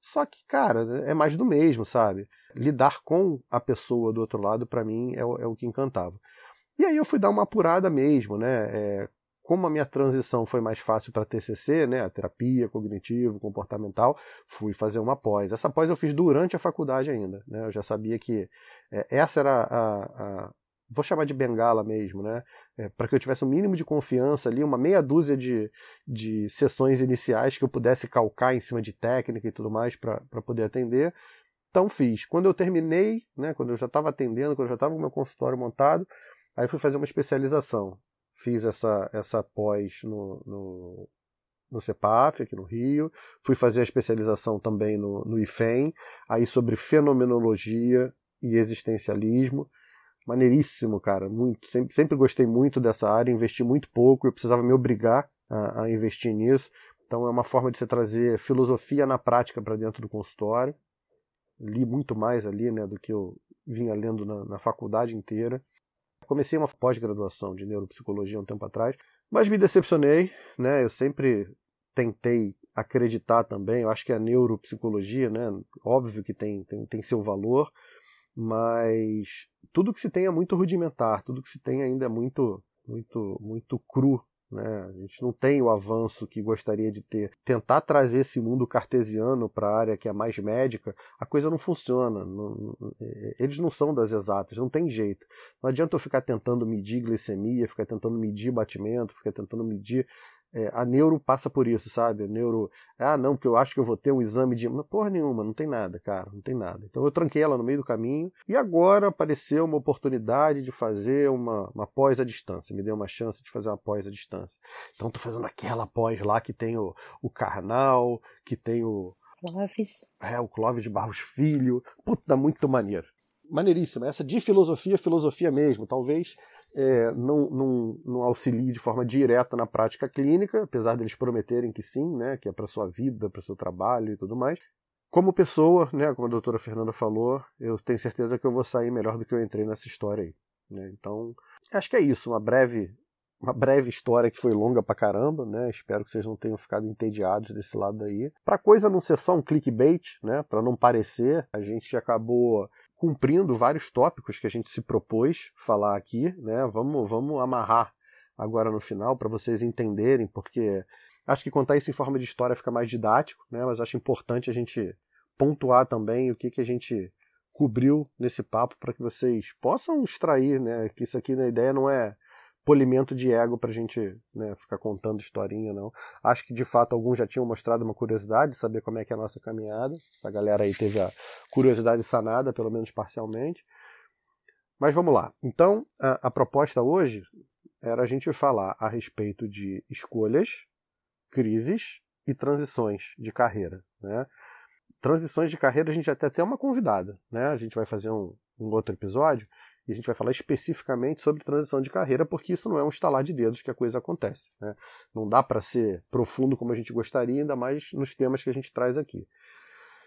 Só que, cara, é mais do mesmo, sabe? Lidar com a pessoa do outro lado, para mim, é o, é o, que encantava. E aí eu fui dar uma apurada mesmo, né? É, como a minha transição foi mais fácil para TCC, né, a terapia cognitivo, comportamental, fui fazer uma pós. Essa pós eu fiz durante a faculdade ainda, né, eu já sabia que é, essa era a, a, vou chamar de bengala mesmo, né, é, para que eu tivesse um mínimo de confiança ali, uma meia dúzia de, de sessões iniciais que eu pudesse calcar em cima de técnica e tudo mais para poder atender. Então fiz. Quando eu terminei, né, quando eu já estava atendendo, quando eu já estava com o meu consultório montado, aí fui fazer uma especialização fiz essa, essa pós no, no, no CEPAF, aqui no Rio, fui fazer a especialização também no, no IFEM, aí sobre fenomenologia e existencialismo. Maneiríssimo, cara. Muito, sempre, sempre gostei muito dessa área, investi muito pouco, eu precisava me obrigar a, a investir nisso. Então é uma forma de você trazer filosofia na prática para dentro do consultório. Li muito mais ali né, do que eu vinha lendo na, na faculdade inteira. Comecei uma pós-graduação de neuropsicologia um tempo atrás, mas me decepcionei, né? Eu sempre tentei acreditar também, eu acho que a neuropsicologia, né? Óbvio que tem, tem, tem seu valor, mas tudo que se tem é muito rudimentar, tudo que se tem ainda é muito, muito, muito cru né? A gente não tem o avanço que gostaria de ter. Tentar trazer esse mundo cartesiano para a área que é mais médica, a coisa não funciona. Não, é, eles não são das exatas, não tem jeito. Não adianta eu ficar tentando medir glicemia, ficar tentando medir batimento, ficar tentando medir é, a neuro passa por isso, sabe? A neuro, ah, não, porque eu acho que eu vou ter um exame de. Porra nenhuma, não tem nada, cara, não tem nada. Então eu tranquei ela no meio do caminho e agora apareceu uma oportunidade de fazer uma, uma pós à distância. Me deu uma chance de fazer uma pós à distância. Então tô fazendo aquela pós lá que tem o, o Karnal, que tem o. Clóvis. É, o Clóvis de Barros Filho. Puta, muito maneiro. Maneiríssima. Essa de filosofia, filosofia mesmo. Talvez é, não, não, não, auxilie de forma direta na prática clínica, apesar deles prometerem que sim, né, que é para sua vida, para seu trabalho e tudo mais. Como pessoa, né, como a doutora Fernanda falou, eu tenho certeza que eu vou sair melhor do que eu entrei nessa história aí. Né? Então, acho que é isso, uma breve, uma breve história que foi longa pra caramba, né? Espero que vocês não tenham ficado entediados desse lado aí. Pra coisa não ser só um clickbait, né? Pra não parecer, a gente acabou cumprindo vários tópicos que a gente se propôs falar aqui, né? Vamos, vamos amarrar agora no final para vocês entenderem, porque acho que contar isso em forma de história fica mais didático, né? Mas acho importante a gente pontuar também o que, que a gente cobriu nesse papo para que vocês possam extrair, né? Que isso aqui na ideia não é polimento de ego para a gente né, ficar contando historinha, não. Acho que de fato alguns já tinham mostrado uma curiosidade de saber como é que é a nossa caminhada. Essa galera aí teve a curiosidade sanada, pelo menos parcialmente. Mas vamos lá. Então, a, a proposta hoje era a gente falar a respeito de escolhas, crises e transições de carreira. Né? Transições de carreira a gente até tem uma convidada. Né? A gente vai fazer um, um outro episódio e a gente vai falar especificamente sobre transição de carreira, porque isso não é um estalar de dedos que a coisa acontece. Né? Não dá para ser profundo como a gente gostaria, ainda mais nos temas que a gente traz aqui.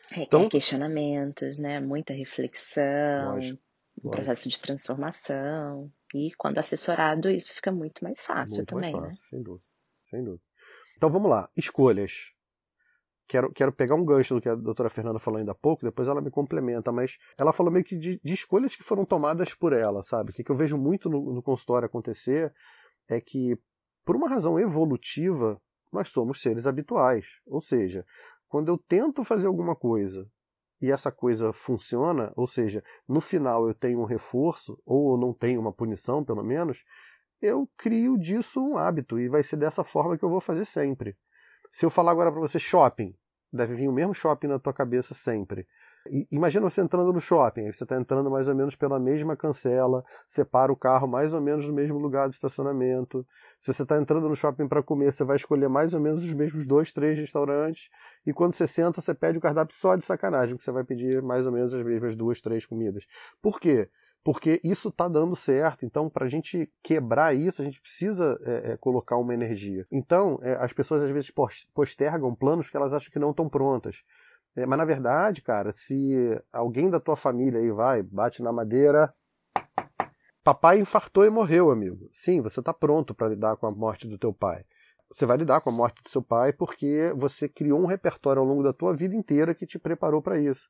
Requer então, questionamentos, né? muita reflexão, lógico, um lógico. processo de transformação. E quando assessorado, isso fica muito mais fácil muito também. Mais fácil, né? sem dúvida, sem dúvida. Então vamos lá, escolhas quero, quero pegar um gancho do que a doutora Fernanda falou ainda há pouco, depois ela me complementa, mas ela falou meio que de, de escolhas que foram tomadas por ela, sabe? O que, que eu vejo muito no, no consultório acontecer é que, por uma razão evolutiva, nós somos seres habituais. Ou seja, quando eu tento fazer alguma coisa e essa coisa funciona, ou seja, no final eu tenho um reforço, ou eu não tenho uma punição, pelo menos, eu crio disso um hábito e vai ser dessa forma que eu vou fazer sempre. Se eu falar agora para você shopping, deve vir o mesmo shopping na tua cabeça sempre. Imagina você entrando no shopping, aí você está entrando mais ou menos pela mesma cancela, separa o carro mais ou menos no mesmo lugar de estacionamento. Se você está entrando no shopping para comer, você vai escolher mais ou menos os mesmos dois, três restaurantes. E quando você senta, você pede o cardápio só de sacanagem, porque você vai pedir mais ou menos as mesmas duas, três comidas. Por quê? Porque isso está dando certo. Então, para a gente quebrar isso, a gente precisa é, é, colocar uma energia. Então, é, as pessoas às vezes postergam planos que elas acham que não estão prontas. É, mas na verdade, cara, se alguém da tua família aí vai, bate na madeira. Papai infartou e morreu, amigo. Sim, você está pronto para lidar com a morte do teu pai. Você vai lidar com a morte do seu pai porque você criou um repertório ao longo da tua vida inteira que te preparou para isso.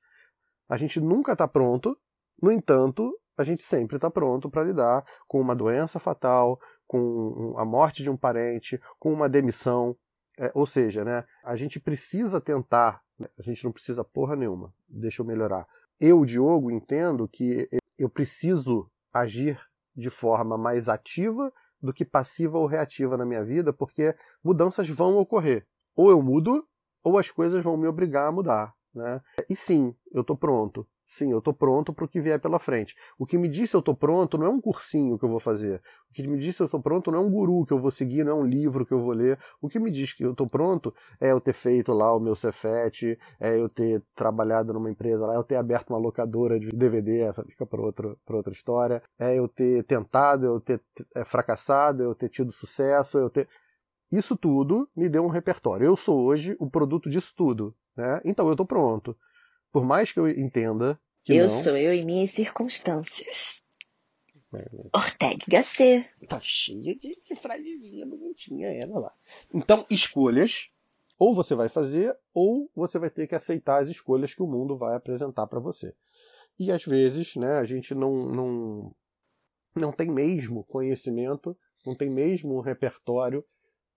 A gente nunca está pronto, no entanto, a gente sempre está pronto para lidar com uma doença fatal, com a morte de um parente, com uma demissão. É, ou seja, né, a gente precisa tentar a gente não precisa porra nenhuma. Deixa eu melhorar. Eu, Diogo, entendo que eu preciso agir de forma mais ativa do que passiva ou reativa na minha vida, porque mudanças vão ocorrer. Ou eu mudo, ou as coisas vão me obrigar a mudar. Né? E sim, eu estou pronto. Sim, eu estou pronto para o que vier pela frente. O que me disse eu estou pronto não é um cursinho que eu vou fazer. O que me disse eu estou pronto não é um guru que eu vou seguir, não é um livro que eu vou ler. O que me diz que eu estou pronto é eu ter feito lá o meu Cefet, é eu ter trabalhado numa empresa lá, é eu ter aberto uma locadora de DVD, essa fica para outra, outra história, é eu ter tentado, eu ter é, fracassado, eu ter tido sucesso, eu ter. Isso tudo me deu um repertório. Eu sou hoje o produto disso tudo. Né? Então eu estou pronto. Por mais que eu entenda que eu não... sou eu e minhas circunstâncias. É. Ortega Gasset. Tá cheia de, de frasezinha bonitinha ela lá. Então, escolhas. Ou você vai fazer, ou você vai ter que aceitar as escolhas que o mundo vai apresentar para você. E às vezes, né, a gente não, não, não tem mesmo conhecimento, não tem mesmo um repertório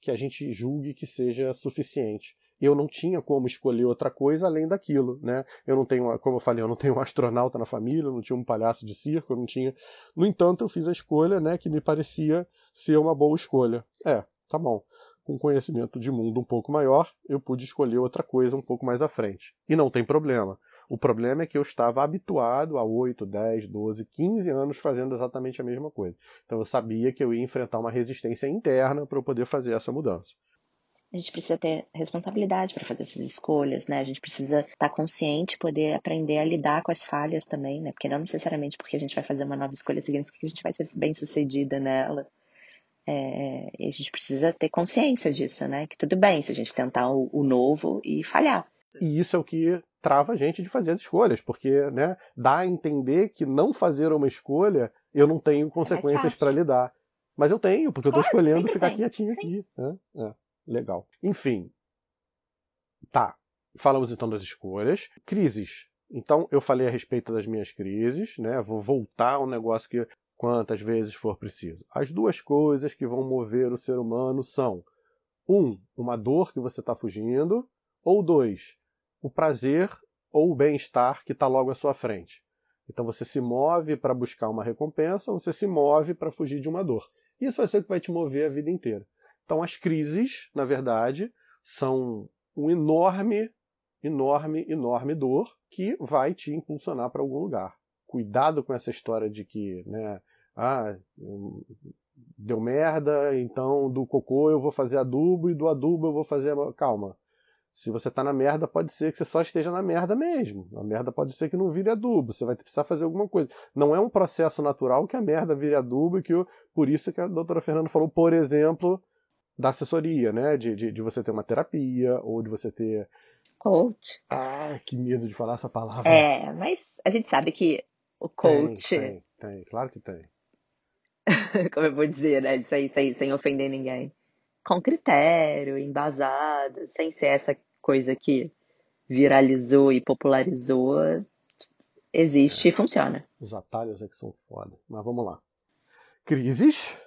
que a gente julgue que seja suficiente eu não tinha como escolher outra coisa além daquilo, né? Eu não tenho, como eu falei, eu não tenho um astronauta na família, eu não tinha um palhaço de circo, eu não tinha. No entanto, eu fiz a escolha, né, que me parecia ser uma boa escolha. É, tá bom. Com conhecimento de mundo um pouco maior, eu pude escolher outra coisa um pouco mais à frente. E não tem problema. O problema é que eu estava habituado a 8, 10, 12, 15 anos fazendo exatamente a mesma coisa. Então eu sabia que eu ia enfrentar uma resistência interna para eu poder fazer essa mudança a gente precisa ter responsabilidade para fazer essas escolhas, né? A gente precisa estar tá consciente, poder aprender a lidar com as falhas também, né? Porque não necessariamente porque a gente vai fazer uma nova escolha significa que a gente vai ser bem sucedida nela. É, e a gente precisa ter consciência disso, né? Que tudo bem se a gente tentar o, o novo e falhar. E isso é o que trava a gente de fazer as escolhas, porque né, dá a entender que não fazer uma escolha eu não tenho consequências é para lidar. Mas eu tenho, porque claro, eu estou escolhendo ficar tem. quietinho sim. aqui. Né? É. Legal. Enfim. Tá. Falamos então das escolhas. Crises. Então, eu falei a respeito das minhas crises, né? Vou voltar ao negócio que quantas vezes for preciso. As duas coisas que vão mover o ser humano são: um, uma dor que você está fugindo, ou dois, o prazer ou o bem-estar que está logo à sua frente. Então você se move para buscar uma recompensa, você se move para fugir de uma dor. Isso vai ser o que vai te mover a vida inteira. Então, as crises, na verdade, são um enorme, enorme, enorme dor que vai te impulsionar para algum lugar. Cuidado com essa história de que, né, ah, deu merda, então do cocô eu vou fazer adubo e do adubo eu vou fazer. Calma. Se você está na merda, pode ser que você só esteja na merda mesmo. A merda pode ser que não vire adubo. Você vai precisar fazer alguma coisa. Não é um processo natural que a merda vire adubo e que eu, por isso que a doutora Fernanda falou, por exemplo, da assessoria, né? De, de, de, você ter uma terapia ou de você ter. Coach. Ah, que medo de falar essa palavra. É, mas a gente sabe que o coach. Tem, tem, tem. claro que tem. Como eu vou dizer, né? Isso aí, sem, sem ofender ninguém. Com critério, embasado, sem ser essa coisa que viralizou e popularizou. Existe é. e funciona. Os atalhos é que são foda. Mas vamos lá. Crises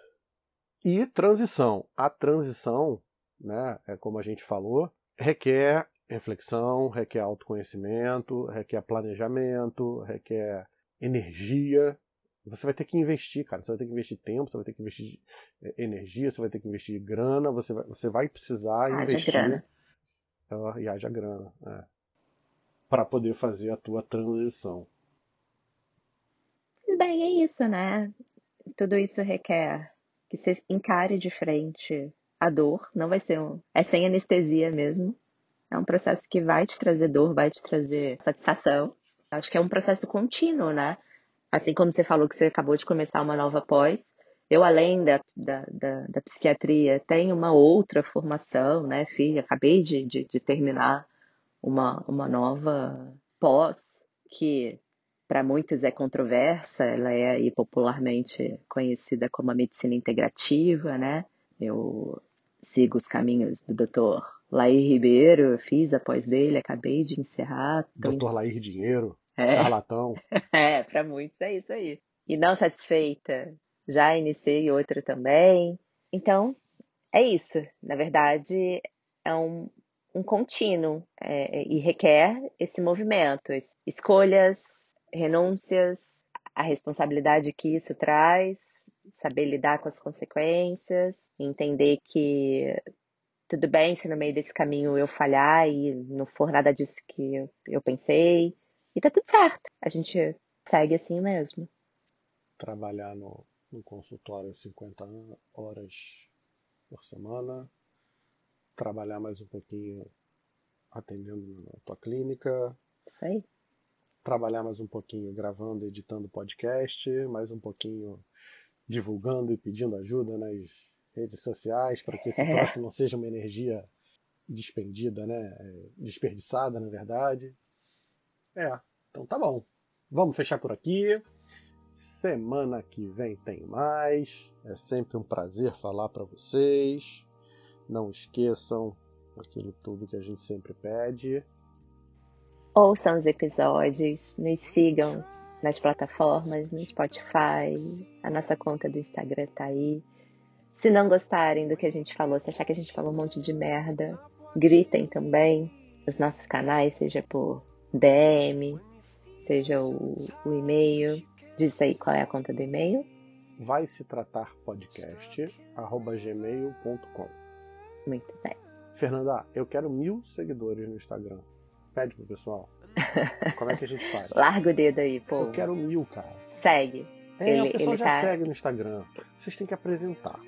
e transição. A transição, né, é como a gente falou, requer reflexão, requer autoconhecimento, requer planejamento, requer energia. Você vai ter que investir, cara. Você vai ter que investir tempo, você vai ter que investir eh, energia, você vai ter que investir grana, você vai, você vai precisar Haja investir. grana. Ah, E haja grana. É. Para poder fazer a tua transição. Bem, é isso, né? Tudo isso requer que você encare de frente a dor. Não vai ser um. É sem anestesia mesmo. É um processo que vai te trazer dor, vai te trazer satisfação. Acho que é um processo contínuo, né? Assim como você falou que você acabou de começar uma nova pós, eu, além da, da, da, da psiquiatria, tenho uma outra formação, né, filha? Acabei de, de, de terminar uma, uma nova pós, que para muitos é controversa, ela é aí popularmente conhecida como a medicina integrativa, né? Eu sigo os caminhos do Dr. Laí Ribeiro, fiz a pós dele, acabei de encerrar. Doutor Lair Dinheiro, É. charlatão. É, para muitos é isso aí. E não satisfeita, já iniciei outra também. Então, é isso. Na verdade, é um, um contínuo é, e requer esse movimento, es- escolhas, renúncias, a responsabilidade que isso traz, saber lidar com as consequências, entender que tudo bem se no meio desse caminho eu falhar e não for nada disso que eu, pensei. E tá tudo certo. A gente segue assim mesmo. Trabalhar no, no consultório 50 horas por semana. Trabalhar mais um pouquinho atendendo na tua clínica. Isso aí. Trabalhar mais um pouquinho gravando, editando podcast, mais um pouquinho divulgando e pedindo ajuda nas redes sociais para que esse É. troço não seja uma energia despendida, né? É, Desperdiçada, na verdade. É, então tá bom. Vamos fechar por aqui. Semana que vem tem mais. É sempre um prazer falar para vocês. Não esqueçam aquilo tudo que a gente sempre pede. Ouçam os episódios, nos sigam nas plataformas, no Spotify, a nossa conta do Instagram tá aí. Se não gostarem do que a gente falou, se achar que a gente falou um monte de merda, gritem também nos nossos canais, seja por DM, seja o, o e-mail. Diz aí qual é a conta do e-mail. vai se tratar podcast arroba gmail.com Muito bem. Fernanda, eu quero mil seguidores no Instagram. Pede pro pessoal. Como é que a gente faz? Larga o dedo aí, pô. Eu quero mil, cara. Segue. É, Ele- o pessoal já tá- segue no Instagram. Vocês têm que apresentar.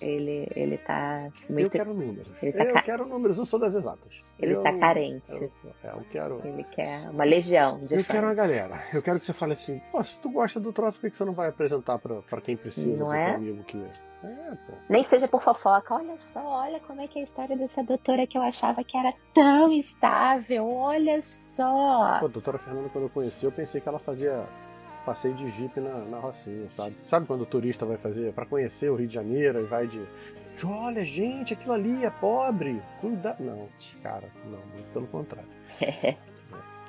Ele, ele tá Eu muito. quero números. Ele tá eu ca- quero números, eu sou das exatas. Ele eu, tá carente. Eu, é, eu quero. Ele quer uma legião de Eu fãs. quero uma galera. Eu quero que você fale assim, pô, se tu gosta do troço, por que você não vai apresentar pra, pra quem precisa, Não pro é? amigo que. É, pô. Nem que seja por fofoca. Olha só, olha como é que é a história dessa doutora que eu achava que era tão estável. Olha só. Pô, a doutora Fernanda, quando eu conheci, eu pensei que ela fazia passeio de jipe na, na Rocinha, sabe? Sabe quando o turista vai fazer pra conhecer o Rio de Janeiro e vai de. Olha, gente, aquilo ali é pobre. Cuida. Não, cara, não, muito pelo contrário.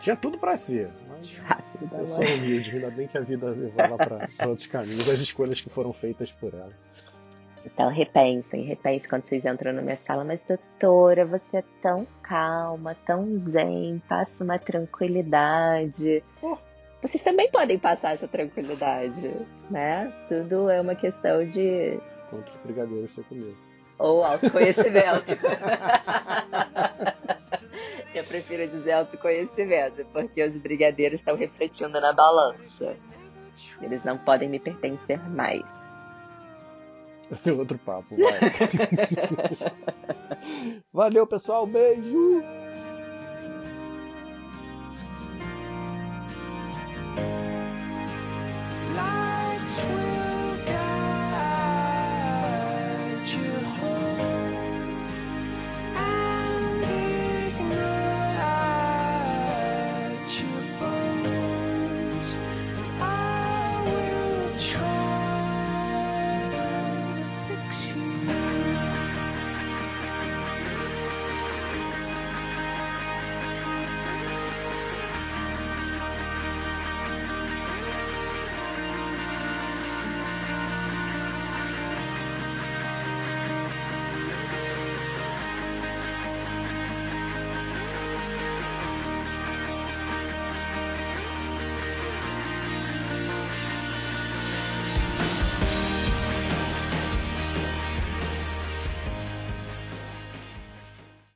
Tinha tudo pra ser, mas Rápido eu sou humilde, ainda bem que a vida levou ela pra, pra outros caminhos, as escolhas que foram feitas por ela. Então repensem, repensem quando vocês entram na minha sala. Mas doutora, você é tão calma, tão zen, passa uma tranquilidade. Oh. Vocês também podem passar essa tranquilidade, né? Tudo é uma questão de Quantos brigadeiros você comeu? ou autoconhecimento. Eu prefiro dizer autoconhecimento, porque os brigadeiros estão refletindo na balança. Eles não podem me pertencer mais. Esse é outro papo, vai. Valeu, pessoal, beijo! Peace.